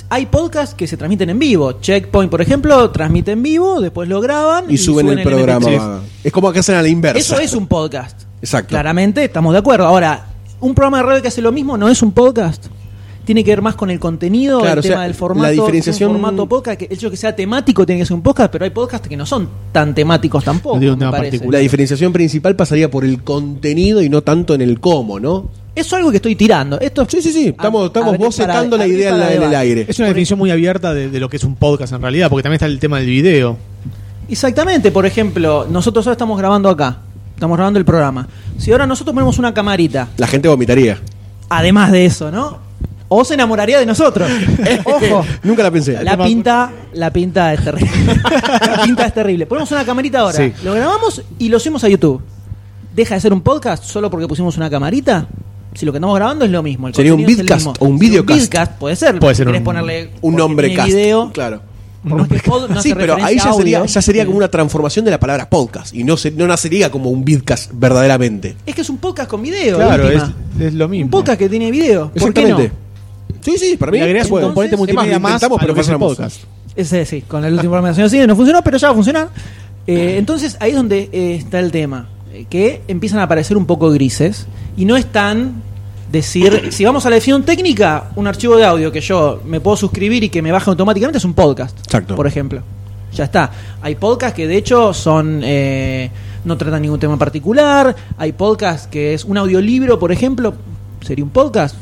Hay podcasts que se transmiten en vivo. Checkpoint, por ejemplo, transmite en vivo, después lo graban
y, suben el programa.
MP3.
Es como que hacen a la inversa.
Eso es un podcast.
Exacto.
Claramente, estamos de acuerdo. Ahora, un programa de radio que hace lo mismo no es un podcast. Tiene que ver más con el contenido,
Claro,
el
o
tema
sea,
del
la
formato.
diferenciación-
un formato podcast, que el hecho de que sea temático tiene que ser un podcast, pero hay podcasts que no son tan temáticos tampoco.
Un tema particular.
La diferenciación principal pasaría por el contenido y no tanto en el cómo, ¿no?
Eso es algo que estoy tirando. Esto es-
Sí, sí, sí. Estamos, estamos
abrir
bocetando
para-
la idea en,
para
la- en el
debate.
aire.
Es una definición muy abierta de, de lo que es un podcast en realidad, porque también está el tema del video.
Exactamente, por ejemplo, nosotros ahora estamos grabando acá. Estamos grabando el programa. Si ahora nosotros ponemos una camarita,
La gente vomitaría.
además de eso, ¿no? O se enamoraría de nosotros. [laughs] Ojo.
Nunca la pensé.
La pinta, la pinta es terrible. [laughs] la pinta es terrible. Ponemos una camarita ahora,
Sí.
lo grabamos y lo subimos a YouTube. ¿Deja de ser un podcast solo porque pusimos una camarita? Si lo que estamos grabando es lo mismo. el
Sería un
es
vidcast o un
Si
videocast.
vidcast puede ser.
Puede ser
Querés
un-
ponerle
Un nombre cast.
video.
Claro.
Por más que pod no
sí, pero ahí ya sería,
audio.
ya sería como una transformación de la palabra podcast y no, se, no nacería como un vidcast verdaderamente.
Es que es un podcast con video. de
Claro, es, es lo mismo.
Un podcast que tiene video. ¿Por qué no?
Exactamente. Sí, sí, para mí. Se
un componente
Es más,
multimedia más a
pero
que es podcast.
Ese sí, con el último programa de Cine no funcionó, pero ya va a funcionar. Eh, entonces ahí es donde eh, está el tema, que empiezan a aparecer un poco grises y no es tan decir, [clears throat] si vamos a la definición técnica, un archivo de audio que yo me puedo suscribir y que me baja automáticamente es un podcast,
Exacto.
por ejemplo. Ya está. Hay podcasts que de hecho son eh, no tratan ningún tema en particular. Hay podcasts que es un audiolibro, por ejemplo, sería un podcast.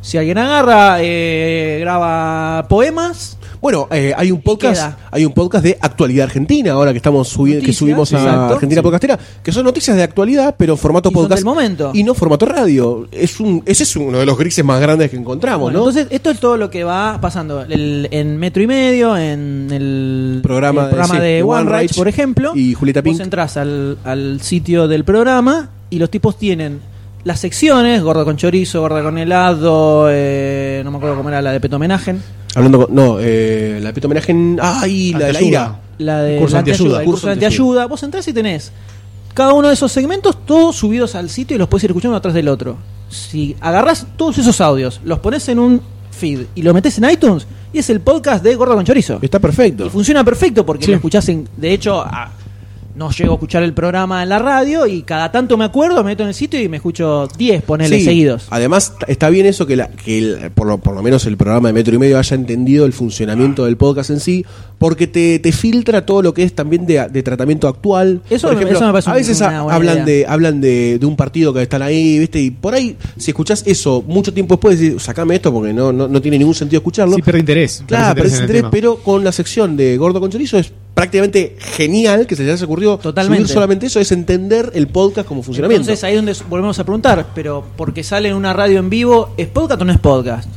Si alguien agarra, eh, graba poemas,
Bueno, eh, hay un podcast, hay un podcast de actualidad argentina ahora que estamos subiendo, que subimos a
exacto.
Argentina
Sí.
Podcastera, que son noticias de actualidad, pero formato
Y son
podcast
del momento.
y no formato radio. Es un, ese es uno de los grises más grandes que encontramos,
Bueno,
¿no?
Entonces, esto es todo lo que va pasando El- en Metro y Medio, en el
Programa
el
de-
programa
sí,
de,
de
One
One
por ejemplo.
y Julieta
Vos
Pink.
entras al, al sitio del programa y los tipos tienen las secciones, gorda con chorizo, gorda con helado, eh, no me acuerdo cómo era la de Peto Homenaje,
Hablando con, no, eh, la pito homenaje en, ay, la de la ira.
la de
Curso
la
de antiayuda.
curso de antiayuda. Vos entrás y tenés cada uno de esos segmentos todos subidos al sitio y los puedes ir escuchando atrás del otro. Si agarrás todos esos audios, los pones en un feed y lo metes en iTunes y es el podcast de Gordo con Chorizo.
Está perfecto.
Y funciona perfecto porque
Sí.
lo escuchás en. De hecho, a- no llego a escuchar el programa en la radio y cada tanto me acuerdo, me meto en el sitio y me escucho 10, ponele
Sí,
seguidos.
Además, está bien eso que, la, que el- por, lo, por lo menos el programa de Metro y Medio haya entendido el funcionamiento del podcast en sí, porque te, te filtra todo lo que es también de, de tratamiento actual.
Eso
Por
me- eso me parece
a veces
una buena
hablan,
idea.
de, hablan de, de un partido que están ahí, ¿viste? Y por ahí, si escuchás eso mucho tiempo después, decís, sacame esto porque no, no, no tiene ningún sentido escucharlo.
Sí, pierde interés.
Claro,
Pierde
interés, pero con la sección de Gordo con Chorizo es prácticamente genial que se les haya ocurrido
Totalmente.
subir solamente eso, es entender el podcast como funcionamiento.
Entonces ahí es donde volvemos a preguntar, pero porque sale en una radio en vivo, ¿es podcast o no es podcast?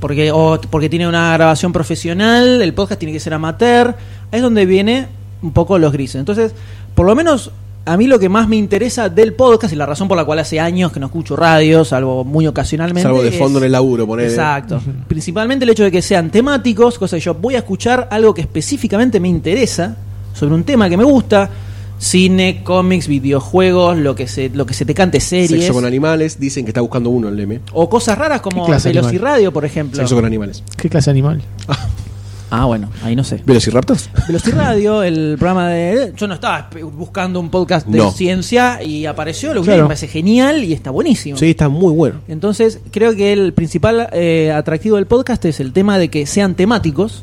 porque, o porque tiene una grabación profesional, el podcast tiene que ser amateur. Ahí es donde viene un poco los grises. Entonces, por lo menos a mí lo que más me interesa del podcast y la razón por la cual hace años que no escucho radio, salvo muy ocasionalmente.
Salvo de
es-
fondo en el laburo, poner.
Exacto. Principalmente el hecho de que sean temáticos, cosa que yo voy a escuchar algo que específicamente me interesa, sobre un tema que me gusta, cine, cómics, videojuegos, lo que se, lo que se te cante series.
Sexo con animales. Dicen que está buscando uno el M.
O cosas raras como. Velociradio, por ejemplo.
Sexo con animales.
¿Qué clase de animal? [laughs]
Ah, bueno, ahí no sé.
¿Velociraptors?
Velociradio, [laughs] el programa de. Yo no estaba buscando un podcast de
No.
ciencia y apareció, lo que
Claro.
me parece genial y está buenísimo.
Sí, está muy bueno.
Entonces, creo que el principal eh, atractivo del podcast es el tema de que sean temáticos,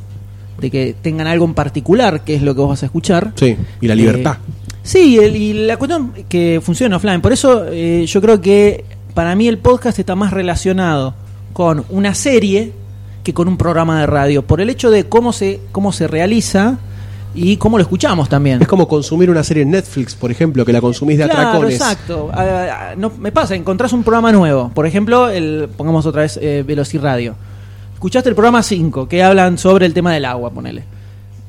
de que tengan algo en particular, que es lo que vos vas a escuchar.
Sí, y la libertad.
Eh, sí, el- y la cuestión que funcione offline. Por eso eh, yo creo que para mí el podcast está más relacionado con una serie que con un programa de radio, por el hecho de cómo se, cómo se realiza y cómo lo escuchamos también.
Es como consumir una serie en Netflix, por ejemplo, que la consumís de
Claro,
atracones.
exacto. Ah, ah, no, me pasa, encontrás un programa nuevo. Por ejemplo, el pongamos otra vez eh, Velociradio. Escuchaste el programa 5, que hablan sobre el tema del agua, ponele.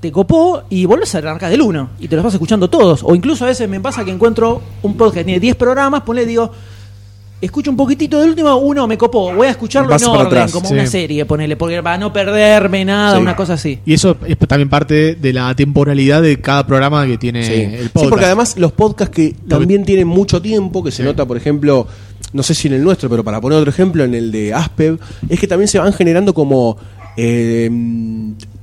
Te copó y volvés a arrancar del 1 y te los vas escuchando todos. O incluso a veces me pasa que encuentro un podcast que tiene 10 programas, ponle, digo, escucho un poquitito del último, uno me copó, voy a escucharlo
Vas
en orden,
atrás,
como
sí.
una serie, ponele, porque para no perderme nada,
Sí.
una cosa así.
Y eso es también parte de la temporalidad de cada programa que tiene
Sí.
el
Sí,
podcast.
porque además los podcasts que también tienen mucho tiempo, que se nota, por ejemplo, no sé si en el nuestro, pero para poner otro ejemplo, en el de Aspev, es que también se van generando como eh,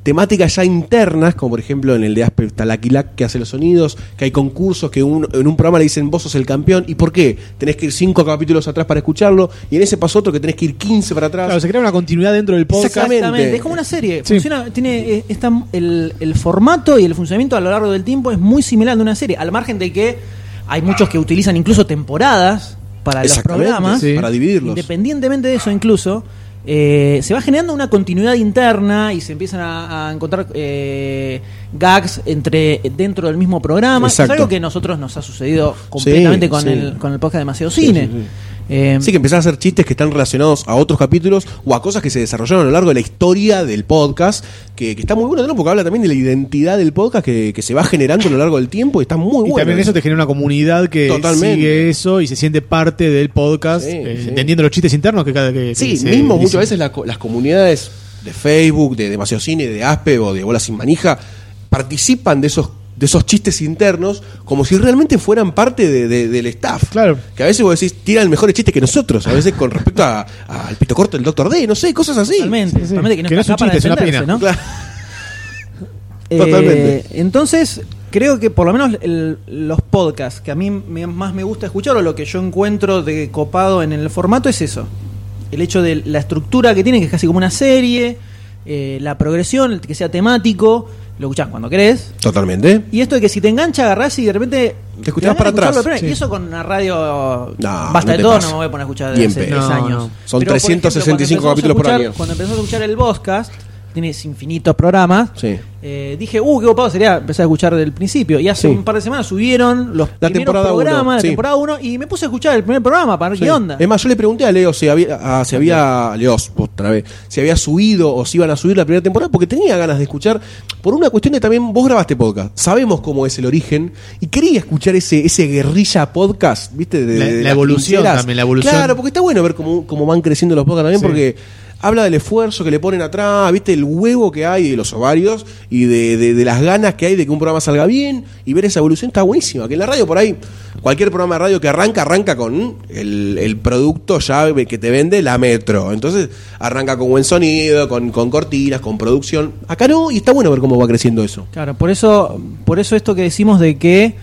temáticas ya internas, como por ejemplo en el de Aspev está que hace los sonidos, que hay concursos que un- en un programa le dicen vos sos el campeón, ¿y por qué? Tenés que ir cinco capítulos atrás para escucharlo, y en ese paso otro que tenés que ir 15 para atrás.
Claro, se crea una continuidad dentro del podcast.
Exactamente.
Es como una serie.
Sí.
Funciona, tiene, eh, está, el, el formato y el funcionamiento a lo largo del tiempo es muy similar al de una serie. Al margen de que hay muchos que utilizan incluso temporadas para los
Exactamente,
programas.
Sí.
para dividirlos.
Independientemente de eso, incluso, eh, se va generando una continuidad interna y se empiezan a, a encontrar eh, gags entre dentro del mismo programa.
Exacto.
Es algo que a nosotros nos ha sucedido completamente con,
sí.
El, con el podcast Demasiado Cine.
sí.
Eh,
Sí, que empezar a hacer chistes que están relacionados a otros capítulos o a cosas que se desarrollaron a lo largo de la historia del podcast, que, que está muy bueno, ¿no? porque habla también de la identidad del podcast que, que se va generando a lo largo del tiempo y está muy
Y
bueno.
también eso te genera una comunidad que
Totalmente.
sigue eso y se siente parte del podcast,
Sí,
eh,
sí.
entendiendo los chistes internos que cada que
Sí,
que
mismo muchas veces la las comunidades de Facebook, de Demasiado Cine, de Aspe o de Bola Sin Manija participan de esos de esos chistes internos como si realmente fueran parte de- de- del staff.
Claro.
Que a veces vos decís, tiran mejores chistes que nosotros, a veces con respecto a- a- al pito corto del Doctor D, no sé, cosas así.
Totalmente,
Sí, sí.
totalmente, que no
Que no es un chiste, es una pena.
¿no?
Claro. [laughs]
Eh,
Totalmente.
entonces, creo que por lo menos el- los podcasts que a mí me- más me gusta escuchar o lo que yo encuentro de copado en el formato es eso. El hecho de la estructura que tiene, que es casi como una serie, eh, la progresión, el que sea temático, lo escuchás cuando querés.
Totalmente.
Y esto de que si te engancha, agarrás y de repente.
Te escuchás para atrás,
sí.
Y eso con una radio.
No,
basta
no
de todo, no me voy a poner a escuchar
Ni
de
en
hace
pedo.
10
No,
años.
Son
Pero, por
365
cuando empezamos a
capítulos por año.
Cuando empezamos a escuchar el podcast, tienes infinitos programas.
Sí.
eh, dije, uh, qué copado sería empezar a escuchar del principio. Y hace
Sí.
un par de semanas subieron los
La
primeros
uno,
programas,
sí.
la temporada 1, y me puse a escuchar el primer programa para ver
Sí.
qué onda.
Es más, yo le pregunté a Leo si había, a- si había Leos, otra vez, si había subido o si iban a subir la primera temporada, porque tenía ganas de escuchar, por una cuestión de también, vos grabaste podcast, sabemos cómo es el origen, y quería escuchar ese, ese guerrilla podcast, ¿viste? De,
La-
de
la
las
evolución también, la evolución.
Claro, porque está bueno ver cómo, cómo van creciendo los podcasts también,
Sí.
porque habla del esfuerzo que le ponen atrás, ¿viste? El huevo que hay de los ovarios y de, de- las ganas que hay de que un programa salga bien y ver esa evolución está buenísima. Que en la radio por ahí, cualquier programa de radio que arranca, arranca con el, el producto ya que te vende la metro. Entonces arranca con buen sonido, con, con cortinas, con producción. Acá no, y está bueno ver cómo va creciendo eso.
Claro, por eso, por eso esto que decimos de que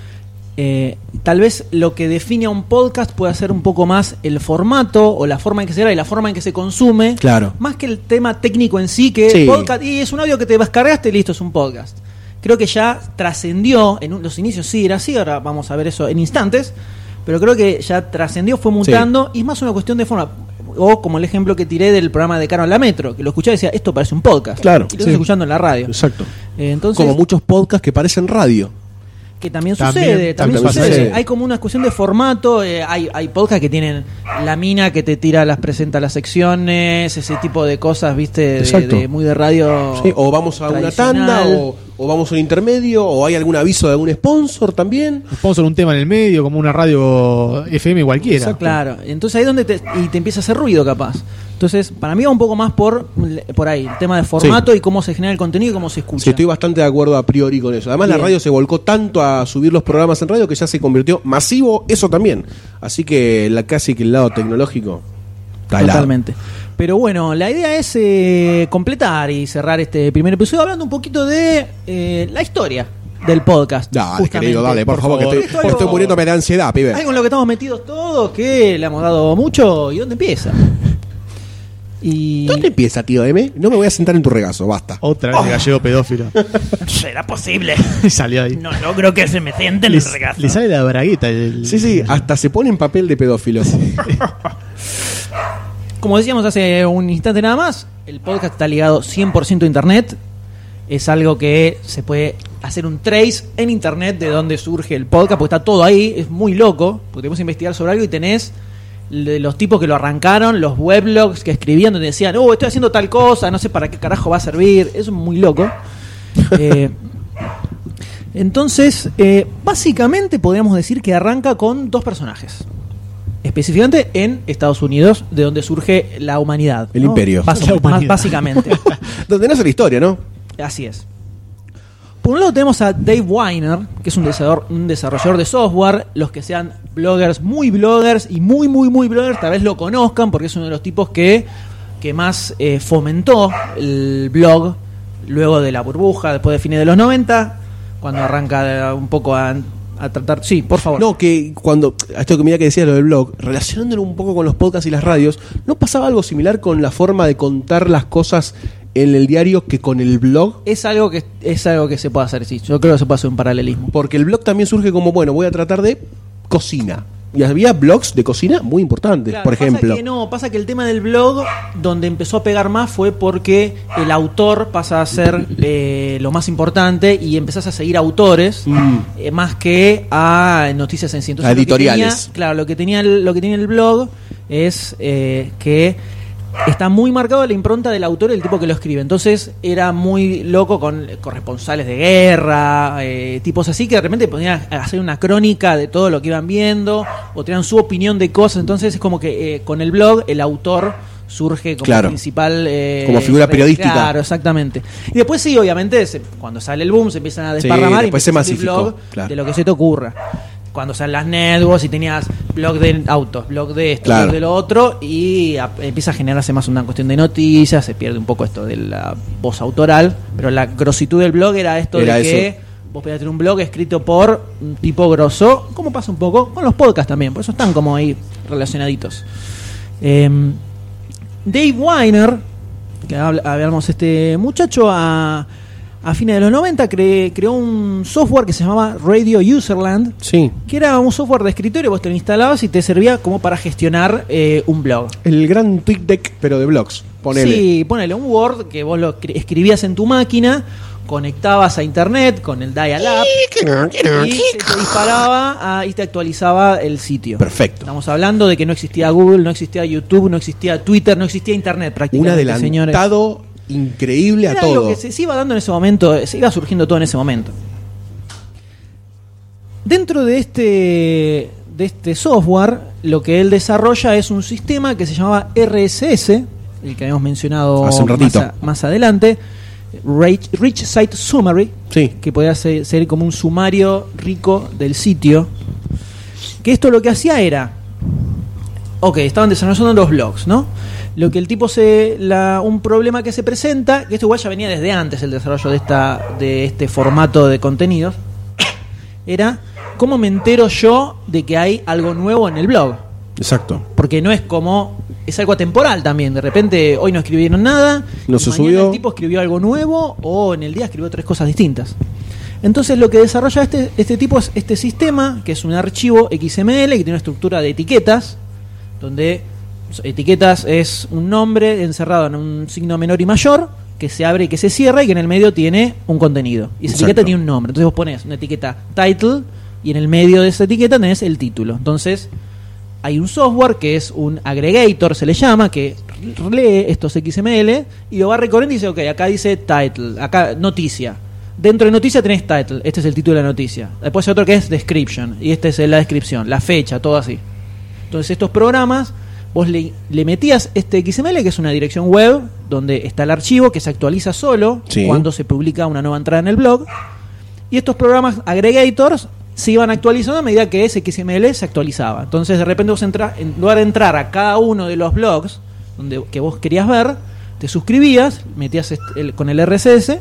eh, tal vez lo que define a un podcast puede ser un poco más el formato o la forma en que se graba y la forma en que se consume.
Claro.
Más que el tema técnico en sí, que
Sí.
podcast, y es un audio que te descargaste y listo, es un podcast. Creo que ya trascendió, en un- los inicios sí era así, ahora vamos a ver eso en instantes, pero creo que ya trascendió, fue mutando y es más una cuestión de forma. O como el ejemplo que tiré del programa de Caro en la Metro, que lo escuché y decía, esto parece un podcast.
Claro,
Y lo
sí.
estás escuchando en la radio.
Exacto.
Eh, entonces,
Como muchos podcasts que parecen radio.
Que también,
También-
sucede, también,
también
sucede.
sucede.
Hay como una cuestión de formato, eh, hay, hay podcasts que tienen la mina que te tira, las presenta las secciones, ese tipo de cosas, viste, de,
Exacto.
de- muy de radio.
Sí, o vamos a una tanda, o, o vamos a un intermedio, o hay algún aviso de algún sponsor también.
Sponsor un tema en el medio, como una radio FM cualquiera.
Claro, entonces ahí es donde te, y te empieza a hacer ruido capaz. Entonces, para mí va un poco más por, por ahí, el tema de formato y cómo se genera el contenido y cómo se escucha.
Sí, estoy bastante de acuerdo a priori con eso. Además,
Bien.
la radio se volcó tanto a subir los programas en radio que ya se convirtió masivo eso también. Así que la, casi que el lado tecnológico.
Totalmente. Pero bueno, la idea es eh, completar y cerrar este primer episodio hablando un poquito de eh, la historia del podcast.
Dale, querido, dale, por, favor, que
Esto
estoy, estoy muriéndome de ansiedad, pibe.
Algo en lo que estamos metidos todos, que le hemos dado mucho. ¿Y dónde empieza? Y.
¿Dónde empieza, tío M? No me voy a sentar en tu regazo, basta.
Otra vez de gallego pedófilo. [laughs]
¿Será posible? [laughs]
y salió ahí.
No logro que se me siente en
le,
el regazo.
le sale la bragueta. el-
Sí, sí, hasta se pone en papel de pedófilo. [laughs]
Como decíamos hace un instante nada más, el podcast está ligado 100% a internet. Es algo que se puede hacer un trace en internet de dónde surge el podcast, porque está todo ahí, es muy loco, porque investigar sobre algo y tenés los tipos que lo arrancaron, los weblogs que escribían donde decían, oh, estoy haciendo tal cosa, no sé para qué carajo va a servir, eso es muy loco. [laughs] Eh, entonces, eh, básicamente podríamos decir que arranca con dos personajes. Específicamente en Estados Unidos, de donde surge la humanidad.
El imperio. [laughs]
La humanidad.
básicamente. [laughs]
Donde nace la historia, ¿no?
Así es. Por un lado tenemos a Dave Weiner, que es un desarrollador, un desarrollador de software. Los que sean bloggers, muy bloggers y muy, muy, muy bloggers, tal vez lo conozcan porque es uno de los tipos que, que más eh, fomentó el blog luego de la burbuja, después de fines de los 90, cuando arranca un poco a, a tratar... Sí, por favor.
No, que cuando, a esto que mira que decía lo del blog, relacionándolo un poco con los podcasts y las radios, ¿no pasaba algo similar con la forma de contar las cosas en el diario que con el blog?
Es algo que es algo que se puede hacer, sí. Yo creo que se puede hacer un paralelismo.
Porque el blog también surge como, bueno, voy a tratar de cocina. Y había blogs de cocina muy importantes,
Claro,
por
pasa
ejemplo.
que no, pasa que el tema del blog, donde empezó a pegar más, fue porque el autor pasa a ser eh, lo más importante y empezás a seguir autores
Mm.
eh, más que a noticias en sí. Entonces,
A
lo que
editoriales.
tenía- claro, lo que tenía el, lo que tiene el blog es eh, que está muy marcado la impronta del autor y el tipo que lo escribe. Entonces era muy loco con corresponsales de guerra, eh, tipos así que de repente podían hacer una crónica de todo lo que iban viendo o tenían su opinión de cosas. Entonces es como que eh, con el blog el autor surge como
Claro.
principal eh,
Como figura periodística.
Claro, exactamente. Y después sí, obviamente, se- cuando sale el boom se empiezan a
Sí,
desparramar y
se
a
masificó,
blog
claro.
de lo que se te ocurra. Cuando salen las networks y tenías blog de autos, blog de esto,
Claro.
blog de lo otro, y a- empieza a generarse más una cuestión de noticias, se pierde un poco esto de la voz autoral, pero la grositud del blog era esto
Era
de que
eso.
vos podías tener un blog escrito por un tipo grosso, como pasa un poco con los podcasts también, por eso están como ahí relacionaditos. Em, Dave Weiner, que habl- hablamos este muchacho, a, a fines de los 90 cre- creó un software que se llamaba Radio Userland,
Sí.
que era un software de escritorio, vos te lo instalabas y te servía como para gestionar eh, un blog.
El gran TweetDeck, pero de blogs. Ponele.
Sí, ponele un Word que vos lo escri- escribías en tu máquina, conectabas a internet con el dial-up y se te disparaba a- y te actualizaba el sitio.
Perfecto.
Estamos hablando de que no existía Google, no existía YouTube, no existía Twitter, no existía Internet
Un
prácticamente, señores.
Increíble a todo.
lo que se, se iba dando en ese momento, se iba surgiendo todo en ese momento. Dentro de este, de este software, lo que él desarrolla es un sistema que se llamaba RSS, el que habíamos mencionado
Hace un ratito.
Más, a- más adelante, Rich, Rich Site Summary,
Sí.
que podía ser, ser como un sumario rico del sitio. Que esto lo que hacía era. Ok, estaban desarrollando los blogs, ¿no? Lo que el tipo se. La, un problema que se presenta, que esto igual ya venía desde antes el desarrollo de, esta, de este formato de contenidos, [coughs] era cómo me entero yo de que hay algo nuevo en el blog.
Exacto.
Porque no es como. Es algo atemporal también. De repente hoy no escribieron nada.
No se subió.
El tipo escribió algo nuevo o en el día escribió tres cosas distintas. Entonces lo que desarrolla este, este tipo es este sistema, que es un archivo XML que tiene una estructura de etiquetas, donde etiquetas es un nombre encerrado en un signo menor y mayor, que se abre y que se cierra y que en el medio tiene un contenido. Y esa
Exacto.
etiqueta tiene un nombre. Entonces vos pones una etiqueta title y en el medio de esa etiqueta tenés el título. Entonces hay un software que es un aggregator, se le llama, que lee estos XML y lo va recorriendo y dice, ok, acá dice title, acá noticia. Dentro de noticia tenés title, este es el título de la noticia. Después hay otro que es description, y este es la descripción, la fecha, todo así. Entonces estos programas, vos le, le metías este XML, que es una dirección web, donde está el archivo, que se actualiza solo
Sí.
cuando se publica una nueva entrada en el blog. Y estos programas aggregators se iban actualizando a medida que ese XML se actualizaba. Entonces de repente vos entra, en lugar de entrar a cada uno de los blogs donde, que vos querías ver, te suscribías, metías el- con el RSS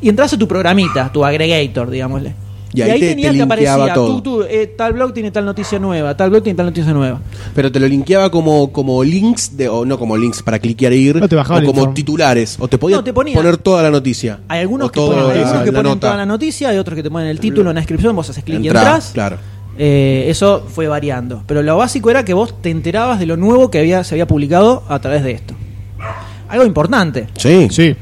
y entras a tu programita, tu aggregator, digámosle.
Y ahí te-
tenías
te
que
linkeaba
aparecía,
todo.
tú, tú, eh, tal blog tiene tal noticia nueva, tal blog tiene tal noticia nueva.
Pero te lo linkeaba como, como links, de, o no como links para cliquear e ir,
No te
o como
informe.
titulares, o te podía
No, te ponía-
poner toda la noticia.
Hay algunos que ponen, hay
la-
algunos que
la
ponen
nota.
toda la noticia, hay otros que te ponen el título, una descripción, vos haces clic y entras.
Claro.
Eh, eso fue variando. Pero lo básico era que vos te enterabas de lo nuevo que había, se había publicado a través de esto. Algo importante.
Sí.
Sí.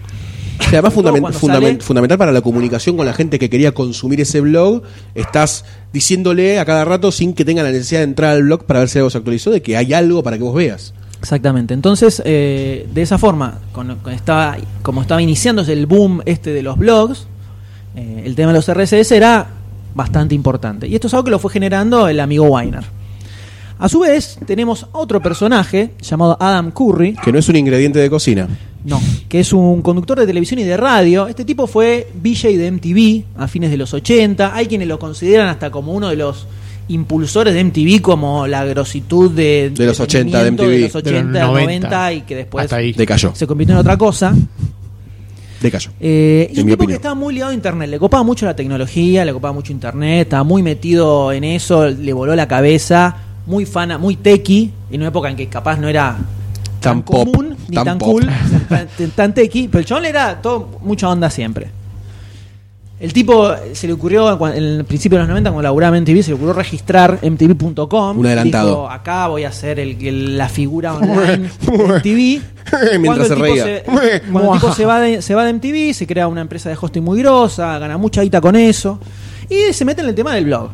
Además
sale-
fundamental para la comunicación con la gente que quería consumir ese blog, estás diciéndole a cada rato sin que tenga la necesidad de entrar al blog para ver si algo se actualizó, de que hay algo para que vos veas.
Exactamente. Entonces, eh, de esa forma, con- con estaba, como estaba iniciándose el boom este de los blogs, eh, el tema de los RSS era bastante importante. Y esto es algo que lo fue generando el amigo Weiner. A su vez, tenemos otro personaje llamado Adam Curry,
Que no es un ingrediente de cocina.
No, que es un conductor de televisión y de radio. Este tipo fue VJ de MTV a fines de los 80. Hay quienes lo consideran hasta como uno de los impulsores de MTV, como la grositud de,
De los 80 de MTV.
de los 80,
De los
90,
90,
y que después
hasta ahí.
Decayó.
se convirtió en otra cosa.
Decayó.
Eh, y un tipo que estaba muy ligado a internet, le copaba mucho la tecnología, le copaba mucho internet, estaba muy metido en eso, le voló la cabeza, muy fana, muy techie, en una época en que capaz no era
Tan
tan,
pop,
común ni
tan
tan,
pop.
cool, [laughs] tan, tan techie, pero el chabón le era todo mucha onda siempre. El tipo se le ocurrió en el principio de los 90 cuando laburaba en MTV, se le ocurrió registrar mtv.com.
Un adelantado.
Dijo, acá voy a hacer el, el- la figura online de MTV. [laughs]
Mientras
Cuando
se
el tipo
reía.
se- cuando el tipo se va, de, se va de MTV, se crea una empresa de hosting muy grosa, gana mucha guita con eso. Y se mete en el tema del blog.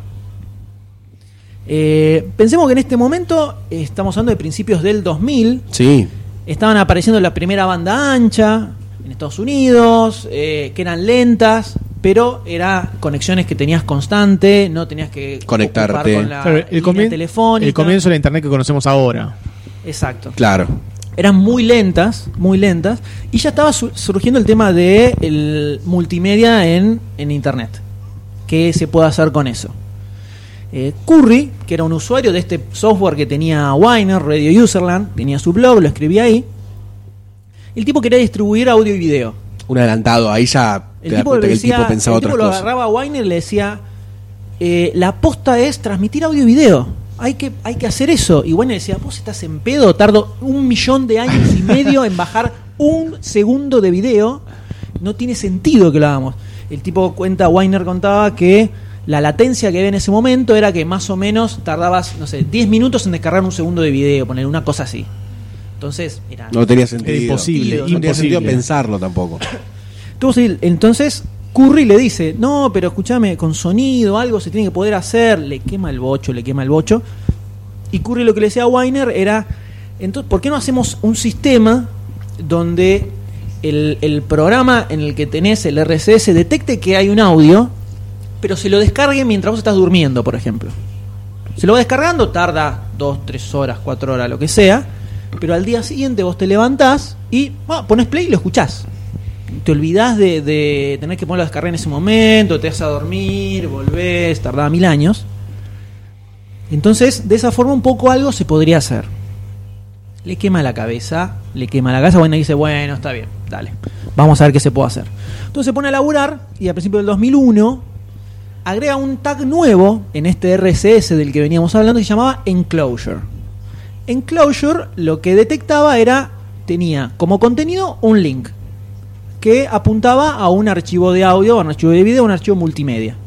Eh, pensemos que en este momento estamos hablando de principios del 2000.
Sí.
Estaban apareciendo la primera banda ancha en Estados Unidos, eh, que eran lentas, pero era conexiones que tenías constante, no tenías que
Conectarte.
con la
Claro, el,
línea telefónica.
el comienzo de la internet que conocemos ahora.
Exacto.
Claro.
Eran muy lentas, muy lentas, y ya estaba su- surgiendo el tema de el multimedia en, en internet. ¿Qué se puede hacer con eso? Eh, Curry, que era un usuario de este software que tenía Winer, Radio Userland, tenía su blog, lo escribía ahí. El tipo quería distribuir audio y video.
Un adelantado. Ahí ya te
El tipo,
que el tipo pensaba
el tipo
otras
lo
cosas.
agarraba a Winer y le decía, eh, la aposta es transmitir audio y video. Hay que, hay que hacer eso. Y Winer decía, vos estás en pedo, tardo un millón de años y medio en bajar un segundo de video. No tiene sentido que lo hagamos. El tipo cuenta, Weiner contaba que la latencia que había en ese momento era que más o menos tardabas, no sé, 10 minutos en descargar un segundo de video, poner una cosa así. Entonces, era
No tenía sentido.
Era imposible,
No tenía
imposible.
sentido pensarlo tampoco. [coughs]
Entonces, entonces Curry le dice, no, pero escúchame, con sonido, algo se tiene que poder hacer, le quema el bocho, le quema el bocho. Y Curry lo que le decía a Weiner era, entonces, ¿por qué no hacemos un sistema donde el, el programa en el que tenés el RSS detecte que hay un audio, pero se lo descargue mientras vos estás durmiendo, por ejemplo? Se lo va descargando, tarda dos, tres horas, cuatro horas, lo que sea, pero al día siguiente vos te levantás y pones play y lo escuchás te olvidás de, de tener que ponerlo a descargar en ese momento, te vas a dormir, volvés, tardaba mil años. Entonces, de esa forma un poco algo se podría hacer. Le quema la cabeza, le quema la cabeza, bueno, y dice, bueno, está bien, dale, vamos a ver qué se puede hacer. Entonces se pone a laburar y a principios del 2001 agrega un tag nuevo en este RSS del que veníamos hablando que se llamaba Enclosure. Enclosure lo que detectaba era, tenía como contenido un link que apuntaba a un archivo de audio, a un archivo de video, a un archivo multimedia.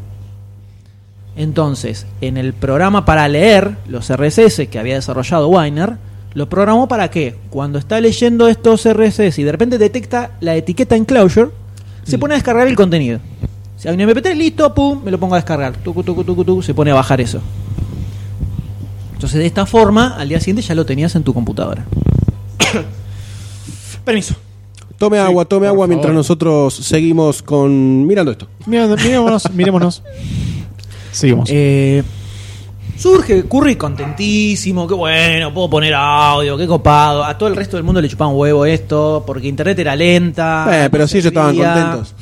Entonces, en el programa para leer los RSS que había desarrollado Weiner, lo programó para que cuando está leyendo estos RSS y de repente detecta la etiqueta enclosure, se pone a descargar el contenido. Si hay un MP3, listo, pum, me lo pongo a descargar. Tucu, tucu, tucu, tucu, se pone a bajar eso. Entonces, de esta forma, al día siguiente ya lo tenías en tu computadora. [coughs]
Permiso.
Tome agua, tome agua mientras nosotros seguimos con mirando esto.
Mirá, Mirémonos, mirémonos. [laughs] Seguimos.
Eh, surge Curry contentísimo, qué bueno, puedo poner audio, qué copado. A todo el resto del mundo le chupaban huevo esto, porque internet era lenta.
Eh, pero sí, ellos estaban contentos.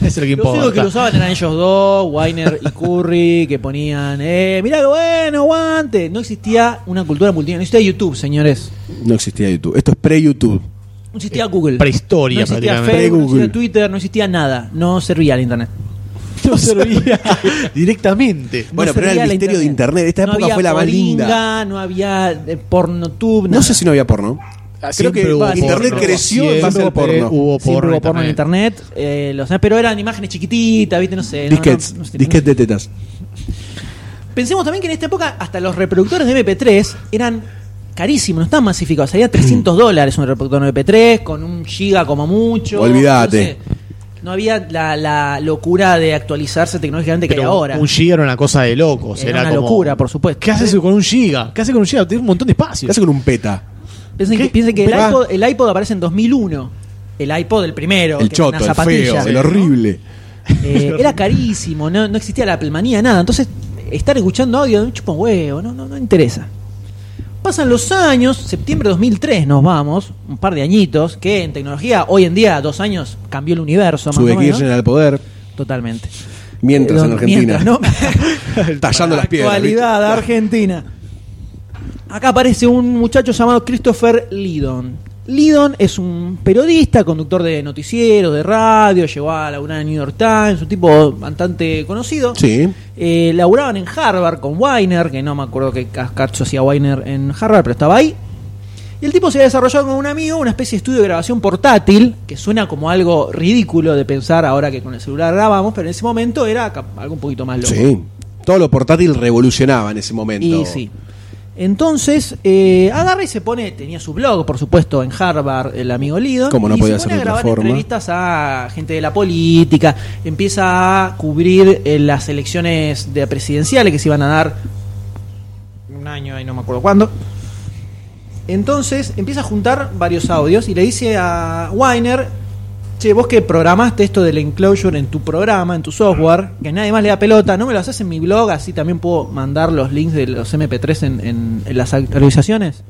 [laughs]
es lo que
Los únicos que
importa.
lo usaban eran ellos dos, Weiner y Curry, que ponían, eh, mirá qué bueno, aguante. No existía una cultura multimedia, no existía YouTube, señores.
No existía YouTube. Esto es pre-YouTube.
No existía Google.
Prehistoria,
no existía
prácticamente.
Facebook, no existía Twitter, no existía nada. No servía el internet.
No [laughs] servía directamente.
No
Bueno, pero era el misterio de internet. Esta
no
época
había
fue la más linda.
No había eh, PornoTube, nada.
No sé si no había porno. Creo
Siempre
que
hubo
internet
porno.
creció en base al porno.
Hubo porno,
hubo porno en internet, eh, pero eran imágenes chiquititas, ¿viste? No sé.
Disquets,
no- no sé.
disquets de tetas.
Pensemos también que en esta época hasta los reproductores de MP3 eran carísimos, no estaban masificados. Salía 300 dólares un reproductor de MP3 con un giga como mucho.
Olvídate.
No, sé. No había la, la locura de actualizarse tecnológicamente que hay
Pero
ahora.
un giga era una cosa de locos.
Era
Era,
una
como-
locura, por supuesto.
¿Qué haces con un giga? ¿Qué haces con un giga? Tienes un montón de espacio.
¿Qué hace con un peta?
Piensen
¿Qué?
que, piensen que el, iPod, el iPod aparece en 2001. El iPod, el primero.
El
que era una
choto, el
zapatilla.
feo, el horrible.
Eh, era carísimo, no, no existía la Applemanía, nada. Entonces, estar escuchando audio, chupa un huevo, no, no, no interesa. Pasan los años, septiembre de 2003 nos vamos, un par de añitos, que en tecnología, hoy en día, dos años, cambió el universo.
Sube. Kirchner al poder.
Totalmente.
Mientras
Eh,
en Argentina.
mientras, ¿no? [laughs]
Tallando las piedras.
Actualidad Argentina. Acá aparece un muchacho llamado Christopher Lidon. Lidon es un periodista, conductor de noticieros, de radio, llegó a laburar en New York Times, un tipo bastante conocido.
Sí.
Eh, laburaban en Harvard con Weiner, que no me acuerdo qué cascacho hacía Weiner en Harvard, pero estaba ahí. Y el tipo se había desarrollado con un amigo una especie de estudio de grabación portátil, que suena como algo ridículo de pensar ahora que con el celular grabamos, pero en ese momento era algo un poquito más loco.
Sí. Todo lo portátil revolucionaba en ese momento.
Y sí. Entonces, eh, agarra y se pone, tenía su blog, por supuesto, en Harvard, el amigo Lido.
Como no
y
podía
se pone a grabar
forma.
entrevistas a gente de la política, empieza a cubrir eh, las elecciones de presidenciales que se iban a dar un año y no me acuerdo cuándo. Entonces empieza a juntar varios audios y le dice a Weiner, che, vos que programaste esto del enclosure en tu programa, en tu software, que nadie más le da pelota, no me lo haces en mi blog, así también puedo mandar los links de los MP3 en, en- en las actualizaciones.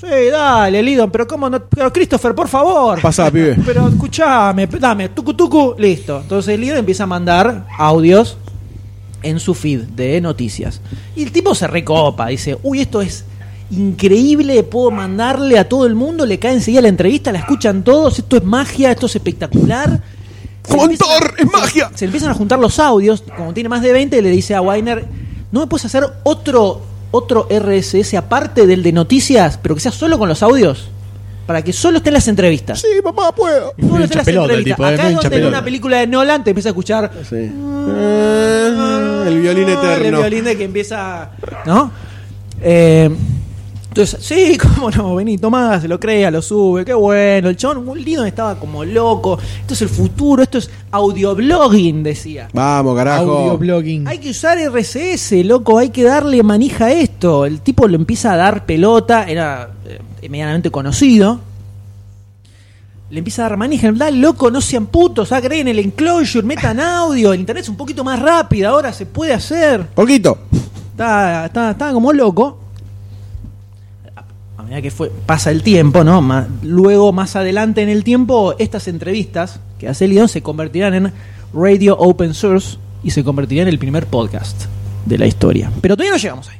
Sí, dale, Lidon, pero cómo no, pero Christopher, por favor.
Pasá, pibe. [laughs]
Pero escuchame, dame, tucu tucu, listo. Entonces Lidon empieza a mandar audios en su feed de noticias. Y el tipo se recopa, dice, uy, esto es increíble, puedo mandarle a todo el mundo, le cae enseguida la entrevista, la escuchan todos, esto es magia, esto es espectacular. Se
¡Con
empiezan a-
Thor, es magia!
Se empiezan a juntar los audios, como tiene más de 20, le dice a Weiner, ¿no me puedes hacer otro, otro RSS aparte del de noticias, pero que sea solo con los audios? Para que solo estén las entrevistas.
Sí, papá, puedo.
Solo estén las
pelota
entrevistas.
tipo, eh,
Acá es donde en una película de Nolan te empieza a escuchar
Sí. Eh, el violín
Ah,
eterno.
El violín de que empieza. ¿No? Eh, entonces, sí, [laughs] cómo no, vení, tomá, se lo crea, lo sube, qué bueno. El chabón, un lindo estaba como loco. Esto es el futuro, esto es audioblogging, decía.
Vamos, carajo.
Audio blogging.
Hay que usar RCS, loco, hay que darle manija a esto. El tipo lo empieza a dar pelota, era eh, medianamente conocido. Le empieza a dar manija, dale loco, no sean putos, agreguen el enclosure, metan [laughs] audio, el internet es un poquito más rápido, ahora se puede hacer.
Poquito.
Estaba, estaba, estaba como loco. Medida que fue, pasa el tiempo, ¿no? Ma- luego, más adelante en el tiempo, estas entrevistas que hace Leon se convertirán en Radio Open Source y se convertirían en el primer podcast de la historia. Pero todavía no llegamos ahí.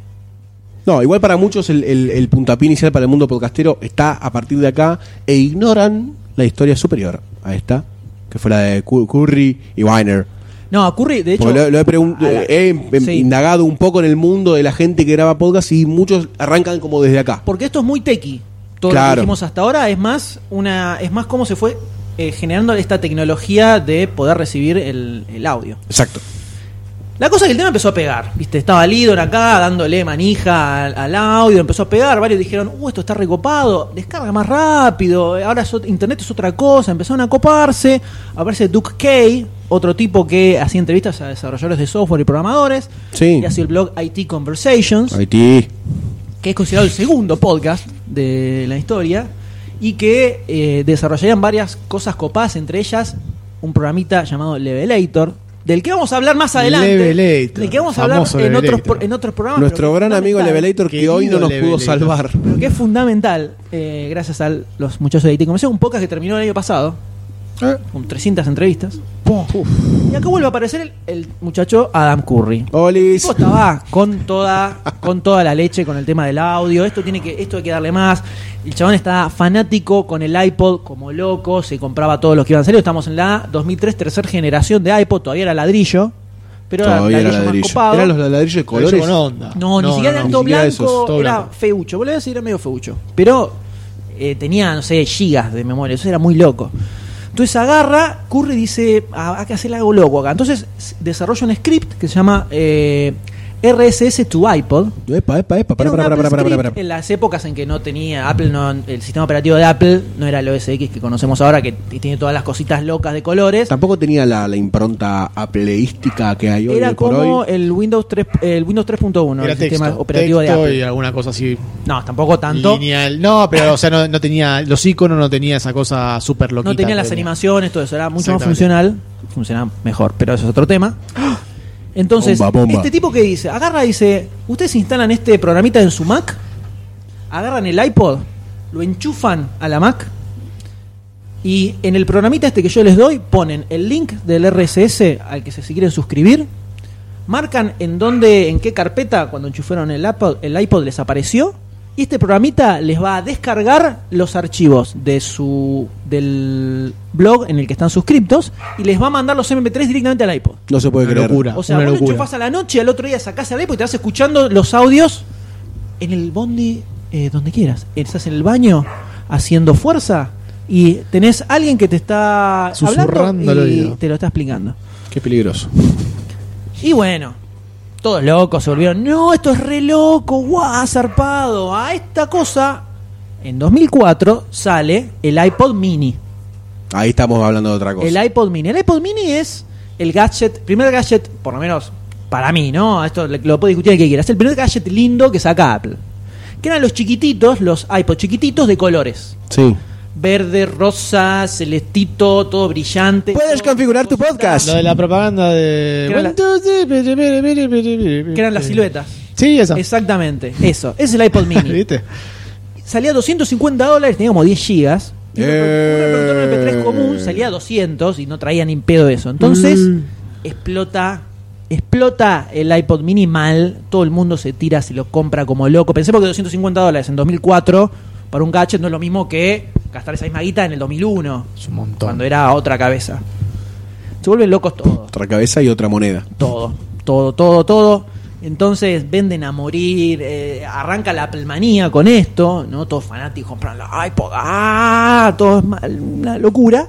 No, igual para muchos el, el, el puntapié inicial para el mundo podcastero está a partir de acá e ignoran la historia superior a esta, que fue la de Cu- Curry y Weiner.
No, ocurre, de hecho.
Porque lo, lo he, pregun-
a la-
he em-
sí.
indagado un poco en el mundo de la gente que graba podcast y muchos arrancan como desde acá.
Porque esto es muy techy. Todo lo que dijimos hasta ahora es más una es más cómo se fue eh, generando esta tecnología de poder recibir el, el audio.
Exacto.
La cosa es que el tema empezó a pegar, ¿viste? Estaba Lidon acá dándole manija al, al audio, empezó a pegar, varios dijeron, uh, esto está recopado, descarga más rápido, ahora es ot- internet es otra cosa, empezaron a coparse, aparece Duke Kay, otro tipo que hacía entrevistas a desarrolladores de software y programadores,
Sí.
y hacía el blog IT Conversations,
Haití.
que es considerado el segundo podcast de la historia, y que eh, desarrollarían varias cosas copadas, entre ellas un programita llamado Levelator, del que vamos a hablar más adelante.
Levelator,
del que vamos a hablar en otros, en otros programas.
Nuestro gran amigo. Levelator que hoy no nos pudo salvar.
Pero que es fundamental, eh, gracias a los muchachos de IT un podcast que terminó el año pasado, con 300 entrevistas. Y acá vuelve a aparecer el, el muchacho Adam Curry. El
Olis.
tipo estaba con toda, con toda la leche con el tema del audio. Esto tiene que, esto hay que darle más. El chabón estaba fanático con el iPod como loco, se compraba todos los que iban a salir. Estamos en la 2003 tercera generación de iPod, todavía era ladrillo, pero
Todavía era
más
ladrillo.
copado.
Eran los ladrillos de colores.
Con onda.
No, ni siquiera era
ni
todo blanco,
todo
era
blanco.
feucho. Volví a decir, era medio feucho. Pero eh, tenía, no sé, gigas de memoria, eso era muy loco. Entonces agarra, Curry y dice, "Ah, hay que hacer algo loco acá. Entonces desarrolla un script que se llama eh, RSS to iPod.
Epa, epa, epa. Para, para, para, para, para.
En las épocas en que no tenía Apple, no, el sistema operativo de Apple no era el OS X que conocemos ahora, que tiene todas las cositas locas de colores.
Tampoco tenía la, la impronta appleística que hay hoy
Era
por
como
hoy.
el Windows 3, el Windows 3.1,
Era
el sistema
texto,
operativo de Apple.
y alguna cosa así
No, tampoco tanto.
lineal. No, pero o sea, no, no tenía los iconos, no tenía esa cosa súper loquita.
No tenía las
tenía.
animaciones, todo eso, era mucho más funcional. Funcionaba mejor, pero eso es otro tema. Entonces,
Bomba, bomba.
este tipo que dice, agarra y dice, ustedes instalan este programita en su Mac, agarran el iPod, lo enchufan a la Mac y en el programita este que yo les doy ponen el link del RSS al que se si quieren suscribir, marcan en dónde, en qué carpeta cuando enchufaron el iPod, el iPod les apareció y este programita les va a descargar los archivos de su del blog en el que están suscriptos y les va a mandar los MP3 directamente al iPod.
No se puede
Una
creer.
locura.
O sea,
Una
vos lo
locura.
enchufás a la noche y al otro día sacás el iPod y te vas escuchando los audios en el bondi eh, donde quieras. Estás en el baño haciendo fuerza y tenés alguien que te está
Susurrando
hablando
al
y te lo está explicando.
Qué peligroso.
Y bueno, todos locos se volvieron, no, esto es re loco, guau, zarpado. A esta cosa, en 2004 sale el iPod mini.
Ahí estamos hablando de otra cosa.
El iPod mini. El iPod mini es el gadget, primer gadget, por lo menos para mí, ¿no? Esto lo puede discutir el que quiera. Es el primer gadget lindo que saca Apple. Que eran los chiquititos, los iPod chiquititos de colores.
Sí.
Verde, rosa, celestito, todo brillante.
Puedes
todo-
configurar tu podcast.
Lo de la propaganda de.
Que era la-. Que eran las siluetas.
Sí, esa.
Exactamente, eso. Es el iPod mini. [laughs]
¿Viste?
salía 250 dólares, tenía como 10 gigas. Y un
Eh.
reproductor MP3 común salía 200 y no traía ni pedo eso. Entonces,
Mm.
explota explota el iPod mini mal. Todo el mundo se tira, se lo compra como loco. Pensé porque 250 dólares en 2004 para un gadget no es lo mismo que gastar esa misma guita en el 2001,
Es un montón.
cuando era otra cabeza. Se vuelven locos todos
Otra cabeza y otra moneda.
todo, todo, todo, todo. Entonces venden a morir, eh, arranca la Applemanía con esto, ¿no? Todos fanáticos compran la iPod, ¡ah! Todo es mal, una locura.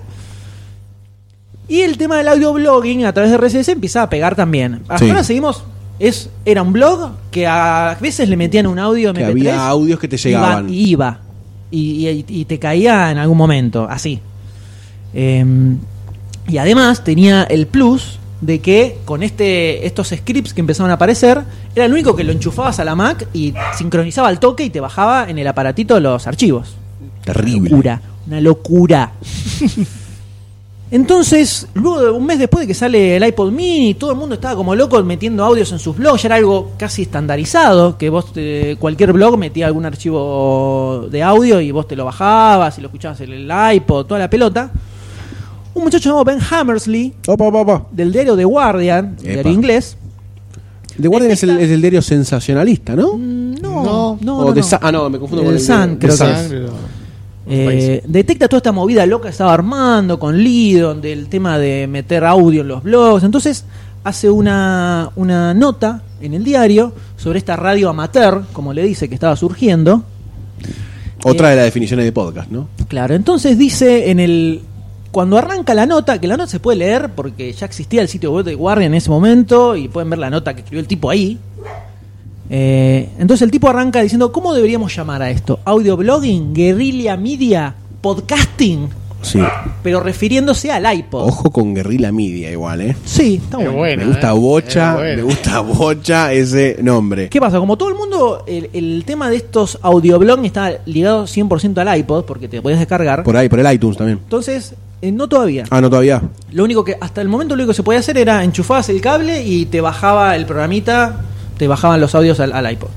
Y el tema del audio blogging a través de RSS empieza a pegar también. Hasta
Sí.
ahora seguimos, es, era un blog que a veces le metían un audio
Que
MP3
había audios que te llegaban.
Iba. Y, y- y te caía en algún momento, así. Em, y además tenía el plus de que con este estos scripts que empezaron a aparecer, era el único que lo enchufabas a la Mac y sincronizaba al toque y te bajaba en el aparatito los archivos.
Terrible.
Locura, una locura. [laughs] Entonces, luego de un mes después de que sale el iPod mini, todo el mundo estaba como loco metiendo audios en sus blogs, ya era algo casi estandarizado, que vos, te- cualquier blog metía algún archivo de audio y vos te lo bajabas y lo escuchabas en el iPod, toda la pelota. Un muchacho llamado Ben Hammersley,
Opa, opa, opa.
del diario The Guardian,
Epa.
diario inglés.
The Guardian es el, es el diario sensacionalista, ¿no?
Mm, No,
No.
no,
O
no,
ah, no, me confundo con
El
el
Sun, creo que
Sun.
es. Eh, detecta toda esta movida loca que estaba armando con Lidon, del tema de meter audio en los blogs. Entonces hace una, una nota en el diario sobre esta radio amateur, como le dice, que estaba surgiendo.
Otra de las definiciones de podcast, ¿no?
Claro, entonces dice en el, cuando arranca la nota, que la nota se puede leer porque ya existía el sitio web de Guardian en ese momento y pueden ver la nota que escribió el tipo ahí. Eh, entonces el tipo arranca diciendo, ¿cómo deberíamos llamar a esto? ¿Audioblogging? ¿Guerrilla media? ¿Podcasting?
Sí.
Pero refiriéndose al iPod.
Ojo con Guerrilla Media igual, ¿eh?
Sí, está
Es
bueno.
bueno,
me gusta
eh.
Bocha,
bueno.
me gusta Bocha ese nombre.
¿Qué pasa? Como todo el mundo, el, el tema de estos audioblogs está ligado 100% al iPod porque te podías descargar.
Por ahí, por el iTunes también.
Entonces, eh, no todavía.
Ah, no, todavía.
Lo único que, hasta el momento, lo único que se podía hacer era enchufabas el cable y te bajaba el programita, te bajaban los audios al, al iPod.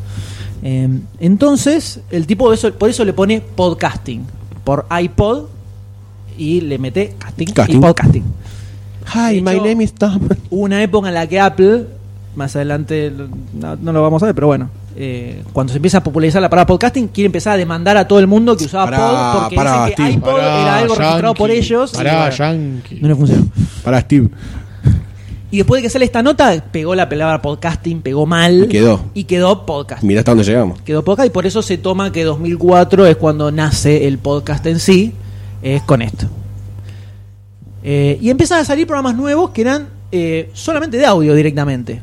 Eh, entonces, el tipo eso, por eso le pone podcasting, por iPod y le mete casting,
Casting.
y podcasting.
Hi, my name is Tom.
Hubo una época en la que Apple, más adelante no, no lo vamos a ver, pero bueno, eh, cuando se empieza a popularizar la palabra podcasting, quiere empezar a demandar a todo el mundo que usaba
Pará,
pod porque
pará,
dicen que
Steve.
iPod
Pará,
era algo registrado por ellos. y
Pará,
bueno,
yankee.
no le funcionó.
Para Steve.
Y después de que sale esta nota, pegó la palabra podcasting, pegó mal.
Y quedó.
Y quedó podcast.
Mira hasta dónde llegamos.
Quedó podcast y por eso se toma que 2004 es cuando nace el podcast en sí, es con esto. Eh, y empiezan a salir programas nuevos que eran eh, solamente de audio directamente.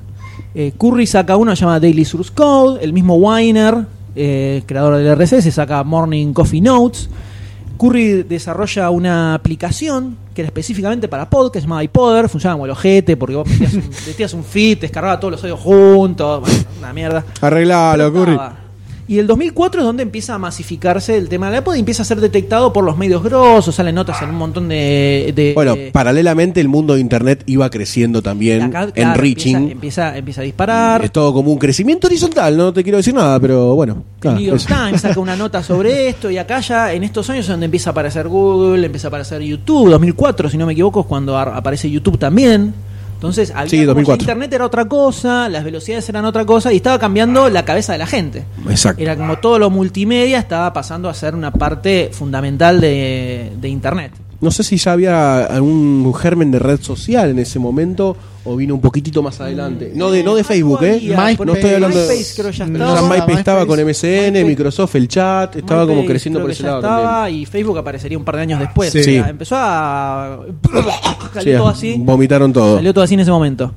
Eh, Curry saca uno que se llama Daily Source Code, el mismo Weiner, creador del RSS, saca Morning Coffee Notes. Curry desarrolla una aplicación que era específicamente para podcast, se llama iPodder, funcionaba como el ojete, porque vos metías un, [laughs] metías un feed, descargaba todos los audios juntos, bueno, una mierda.
Arreglalo, Curry.
Y el 2004 es donde empieza a masificarse el tema del iPod y empieza a ser detectado por los medios grosos, salen notas en un montón de... de-
Bueno,
de-
paralelamente el mundo de Internet iba creciendo también,
acá, claro,
enriching.
Empieza, empieza, empieza a disparar.
Es todo como un crecimiento horizontal, no te quiero decir nada, pero bueno. Claro,
New York. Times saca una nota sobre [laughs] esto y acá ya en estos años es donde empieza a aparecer Google, empieza a aparecer YouTube, 2004 si no me equivoco es cuando ar- aparece YouTube también. Entonces había
Sí,
como
2004.
que Internet era otra cosa, las velocidades eran otra cosa y estaba cambiando la cabeza de la gente.
Exacto.
Era como todo lo multimedia estaba pasando a ser una parte fundamental de, de Internet.
No sé si ya había algún germen de red social en ese momento o vino un poquitito más adelante. No de, no de Facebook, ¿eh?
MySpace.
no estoy hablando de.
MySpace creo ya estaba.
MySpace estaba con MSN,
MySpace.
Microsoft, el chat, estaba como creciendo
creo
por
que
ese
ya
lado
estaba,
también.
y Facebook aparecería un par de años después.
Sí.
O sea,
Sí.
empezó a. [laughs]
Sí,
Salió todo así.
Vomitaron todo.
Salió todo así en ese momento.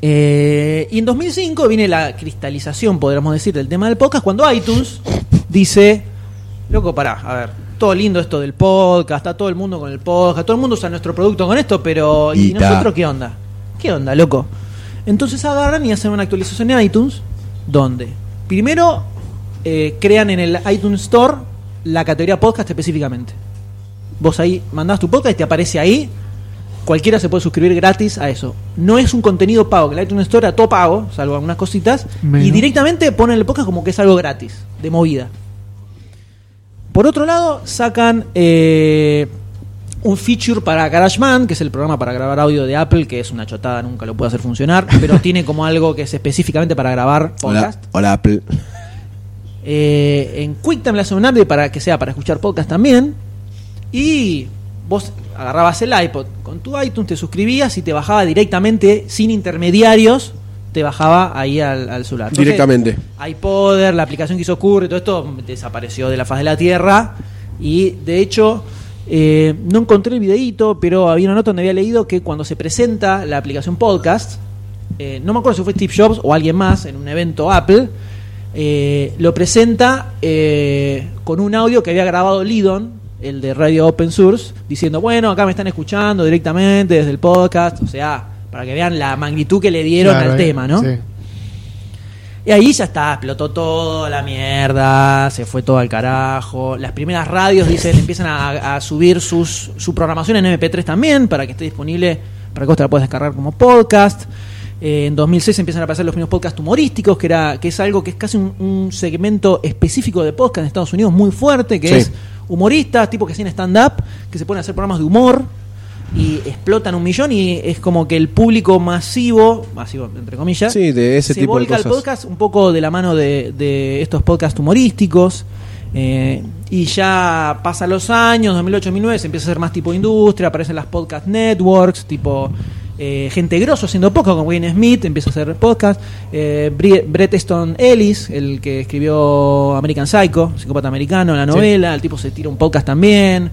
Eh, y en 2005 viene la cristalización, podríamos decir, del tema del podcast, cuando iTunes dice, loco, pará, a ver, todo lindo esto del podcast, está todo el mundo con el podcast, todo el mundo usa nuestro producto con esto, pero ¿y nosotros qué onda? ¿Qué onda, loco? Entonces agarran y hacen una actualización en iTunes, donde primero eh, crean en el iTunes Store la categoría podcast específicamente. Vos ahí mandás tu podcast y te aparece ahí. Cualquiera se puede suscribir gratis a eso. No es un contenido pago, que el iTunes Store era todo pago, salvo algunas cositas.
Menos.
Y directamente ponen el podcast como que es algo gratis, de movida. Por otro lado, sacan eh, un feature para GarageBand, que es el programa para grabar audio de Apple, que es una chotada, nunca lo puede hacer funcionar, [laughs] pero tiene como algo que es específicamente para grabar
Hola,
podcast.
hola Apple.
Eh, en QuickTime le hace un update para que sea para escuchar podcast también. Y vos agarrabas el iPod con tu iTunes, te suscribías y te bajaba directamente, sin intermediarios, te bajaba ahí al, al celular. Entonces,
Directamente.
iPodder, la aplicación que hizo Curry, todo esto desapareció de la faz de la Tierra. Y de hecho, eh, no encontré el videíto, pero había una nota donde había leído que cuando se presenta la aplicación podcast, eh, no me acuerdo si fue Steve Jobs o alguien más en un evento Apple, eh, lo presenta eh, con un audio que había grabado Lidon, el de Radio Open Source, diciendo, bueno, acá me están escuchando directamente desde el podcast, o sea, para que vean la magnitud que le dieron
Claro,
al
eh,
tema, ¿no?
sí.
Y ahí ya está, explotó toda la mierda, se fue todo al carajo. Las primeras radios dicen empiezan a, a subir sus, su programación en MP3 también para que esté disponible, para que vos te la puedas descargar como podcast. Eh, en 2006 empiezan a aparecer los primeros podcasts humorísticos, que era que es algo que es casi un, un segmento específico de podcast en Estados Unidos muy fuerte, que
Sí.
es humoristas, tipo que hacen stand-up, que se ponen a hacer programas de humor y explotan un millón y es como que el público masivo, masivo entre comillas,
Sí, de ese
se
tipo de
volca al
cosas.
podcast un poco de la mano de, de estos podcasts humorísticos. eh, y ya pasan los años, 2008-2009, se empieza a hacer más tipo industria, aparecen las podcast networks, tipo eh, gente grosso haciendo podcast, como Wayne Smith empieza a hacer podcast. eh, Brett Easton Ellis, el que escribió American Psycho, psicópata americano, la novela, el tipo se tira un podcast también.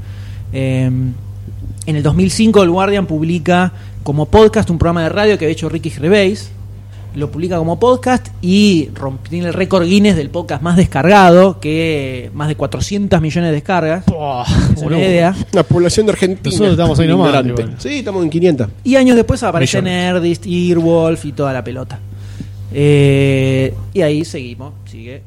En el 2005 el Guardian publica como podcast un programa de radio que había hecho Ricky Gervais. Lo publica como podcast y tiene el récord Guinness del podcast más descargado, que más de 400 millones de descargas. Es una idea.
La población de Argentina.
Nosotros estamos ahí nomás.
Sí, estamos en 500.
Y años después aparece. Nerdist, Earwolf y toda la pelota. Eh, y ahí seguimos, sigue,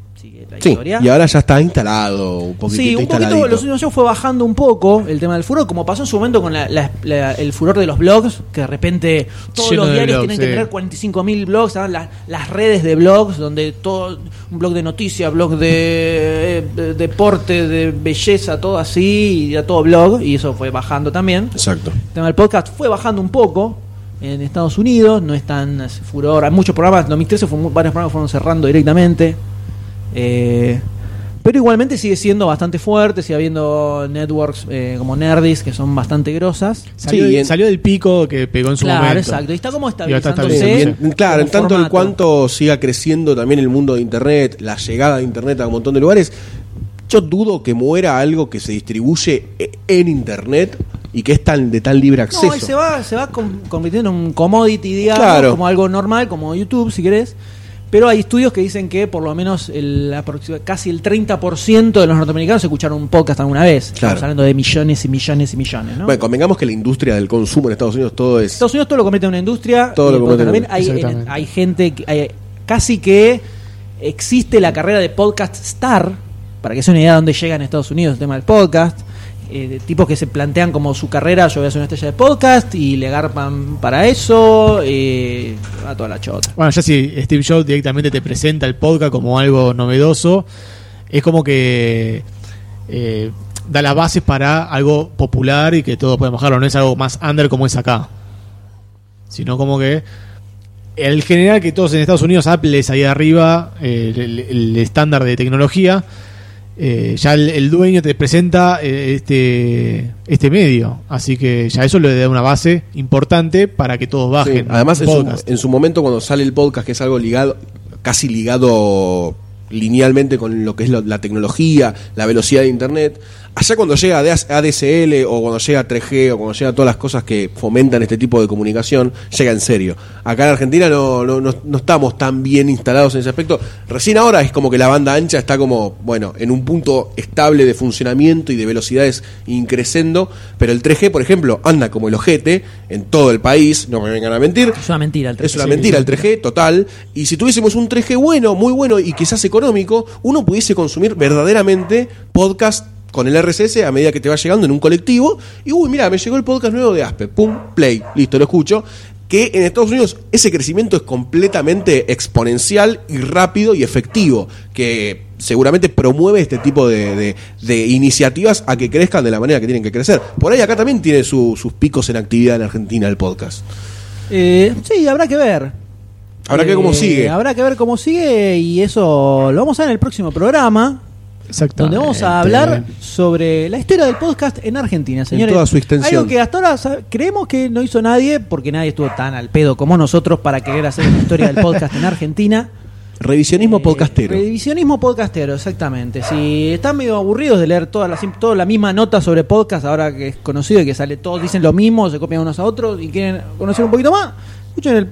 la
Sí,
historia.
y ahora ya está instalado, un poquitito
Sí, un poquito, los últimos años fue bajando un poco el tema del furor, como pasó en su momento con la- la- la- el furor de los blogs, que de repente todos
Lleno
los diarios
blogs,
tienen que tener 45.000 blogs, las, las redes de blogs, donde todo, un blog de noticias, blog de, eh, de deporte, de belleza, todo así, y ya todo blog, y eso fue bajando también.
Exacto.
El tema del podcast fue bajando un poco en Estados Unidos, no es tan furor. Hay muchos programas, en 2013 fue varios programas fueron cerrando directamente. Eh, pero igualmente sigue siendo bastante fuerte, sigue habiendo networks eh, como Nerdis que son bastante grosas.
Salió,
Sí, en-
salió del pico que pegó en su
Claro,
momento.
exacto. Y está como
Y ahora está
estabilizándose.
estabilizándose.
Bien, claro, en tanto en cuanto siga creciendo también el mundo de Internet, la llegada de Internet a un montón de lugares, yo dudo que muera algo que se distribuye e- en Internet y que es tan de tan libre acceso.
No, y se va, se va con- convirtiendo en un commodity, digamos,
Claro.
como algo normal, como YouTube, si querés. Pero hay estudios que dicen que por lo menos el, casi el 30% de los norteamericanos escucharon un podcast alguna vez. Estamos hablando de millones y millones y millones, ¿no?
Bueno, convengamos que la industria del consumo en Estados Unidos todo es...
Estados Unidos todo lo convierte en una industria.
Todo lo en una-
también. Hay, hay gente, que- hay- casi que existe la carrera de podcast star, para que sea una idea de dónde llega en Estados Unidos el tema del podcast. Eh, tipos que se plantean como su carrera, yo voy a ser una estrella de podcast y le garpan para eso, eh, a toda la chota.
Bueno, ya si Steve Jobs directamente te presenta el podcast como algo novedoso, es como que eh, da las bases para algo popular y que todos podemos bajarlo. No es algo más under como es acá. Sino como que el general que todos en Estados Unidos, Apple es ahí arriba, eh, el estándar de tecnología. Eh, ya el, el dueño te presenta eh, este este medio, así que ya eso le da una base importante para que todos
Sí,
bajen.
Además, en su, en su momento, cuando sale el podcast, que es algo ligado, casi ligado linealmente con lo que es lo- la tecnología, la velocidad de Internet, allá cuando llega ADSL o cuando llega a 3G o cuando llega todas las cosas que fomentan este tipo de comunicación, llega en serio. Acá en Argentina no, no, no- no estamos tan bien instalados en ese aspecto. Recién ahora es como que la banda ancha está como, bueno, en un punto estable de funcionamiento y de velocidades increciendo, pero el 3G, por ejemplo, anda como el ojete en todo el país, no me vengan a mentir.
Es una mentira el
Es una
3G.
mentira el 3G, total. Y si tuviésemos un 3G bueno, muy bueno y quizás económico, uno pudiese consumir verdaderamente podcast con el RSS a medida que te va llegando en un colectivo. Y uy, mira, me llegó el podcast nuevo de Aspe. Pum, play, listo, lo escucho. Que en Estados Unidos ese crecimiento es completamente exponencial y rápido y efectivo. Que seguramente promueve este tipo de, de- de iniciativas a que crezcan de la manera que tienen que crecer. Por ahí acá también tiene su- sus picos en actividad en Argentina el podcast.
Eh, sí, habrá que ver.
Habrá que ver cómo
Eh,
sigue.
Habrá que ver cómo sigue y eso lo vamos a ver en el próximo programa.
Exactamente.
donde vamos a hablar sobre la historia del podcast en Argentina, señores.
toda su extensión.
Algo que hasta ahora creemos que no hizo nadie, porque nadie estuvo tan al pedo como nosotros para querer hacer una historia del podcast en Argentina.
Revisionismo
Eh,
podcastero.
Revisionismo podcastero, exactamente. Si están medio aburridos de leer toda la, toda la misma nota sobre podcast, ahora que es conocido y que sale todos dicen lo mismo, se copian unos a otros y quieren conocer un poquito más, escuchen el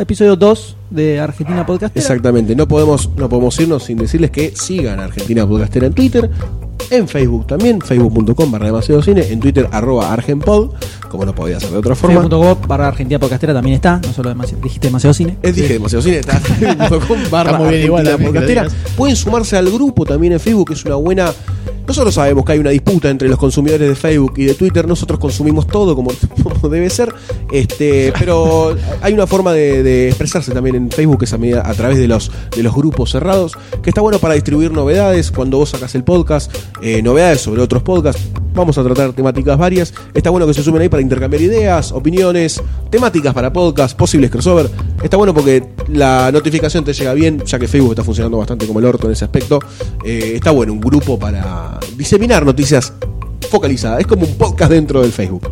episodio 2 de Argentina Podcastera.
Exactamente. No podemos, no podemos irnos sin decirles que sigan a Argentina Podcastera en Twitter, en Facebook también, facebook.com barra demasiado cine, en Twitter arroba argenpod, como no podía ser de otra forma.
Facebook.com barra Argentina Podcastera también está, no solo demasiado, dijiste demasiado cine.
Es dije demasiado cine, está [laughs] facebook.com barra
igual
Argentina
lo
Podcastera. Pueden sumarse al grupo también en Facebook, que es una buena. Nosotros sabemos que hay una disputa entre los consumidores de Facebook y de Twitter. Nosotros consumimos todo [laughs] como, debe ser. Este, pero hay una forma de, de expresarse también en Facebook, que es a, medida- a través de los, de los grupos cerrados, que está bueno para distribuir novedades. Cuando vos sacas el podcast, eh, novedades sobre otros podcasts. Vamos a tratar temáticas varias. Está bueno que se sumen ahí para intercambiar ideas, opiniones, temáticas para podcast, posibles crossover. Está bueno porque la notificación te llega bien, ya que Facebook está funcionando bastante como el orto en ese aspecto. Eh, está bueno, un grupo para diseminar noticias focalizadas. Es como un podcast dentro del Facebook.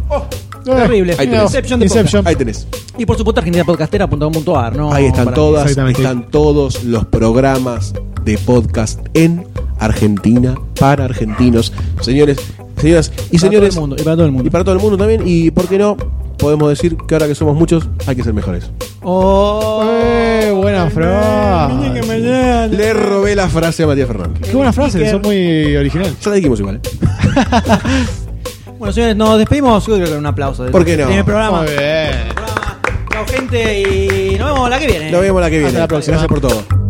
Terrible.
Ahí tenés.
Inception de
Inception.
Ahí tenés.
Y por supuesto argentinapodcastera.com.ar, ¿no?
Ahí están
Para-
todas, están todos los programas de podcast en Argentina para argentinos. Señores, Señoras y
Para todo
señores,
el mundo, y para todo el mundo.
y para todo el mundo también, y por qué no, podemos decir que ahora que somos muchos, hay que ser mejores.
Oh,
Eh, buena frase.
Le robé la frase a Matías Fernández.
Qué buena frase, son muy original.
Ya la dijimos igual. ¿eh? [laughs]
Bueno, señores, nos despedimos. Yo creo que un aplauso.
¿Por qué no?
primer programa.
Muy bien.
Programa. Chao, gente, y nos vemos la que viene.
Nos vemos la que viene.
Hasta la próxima.
Gracias por todo.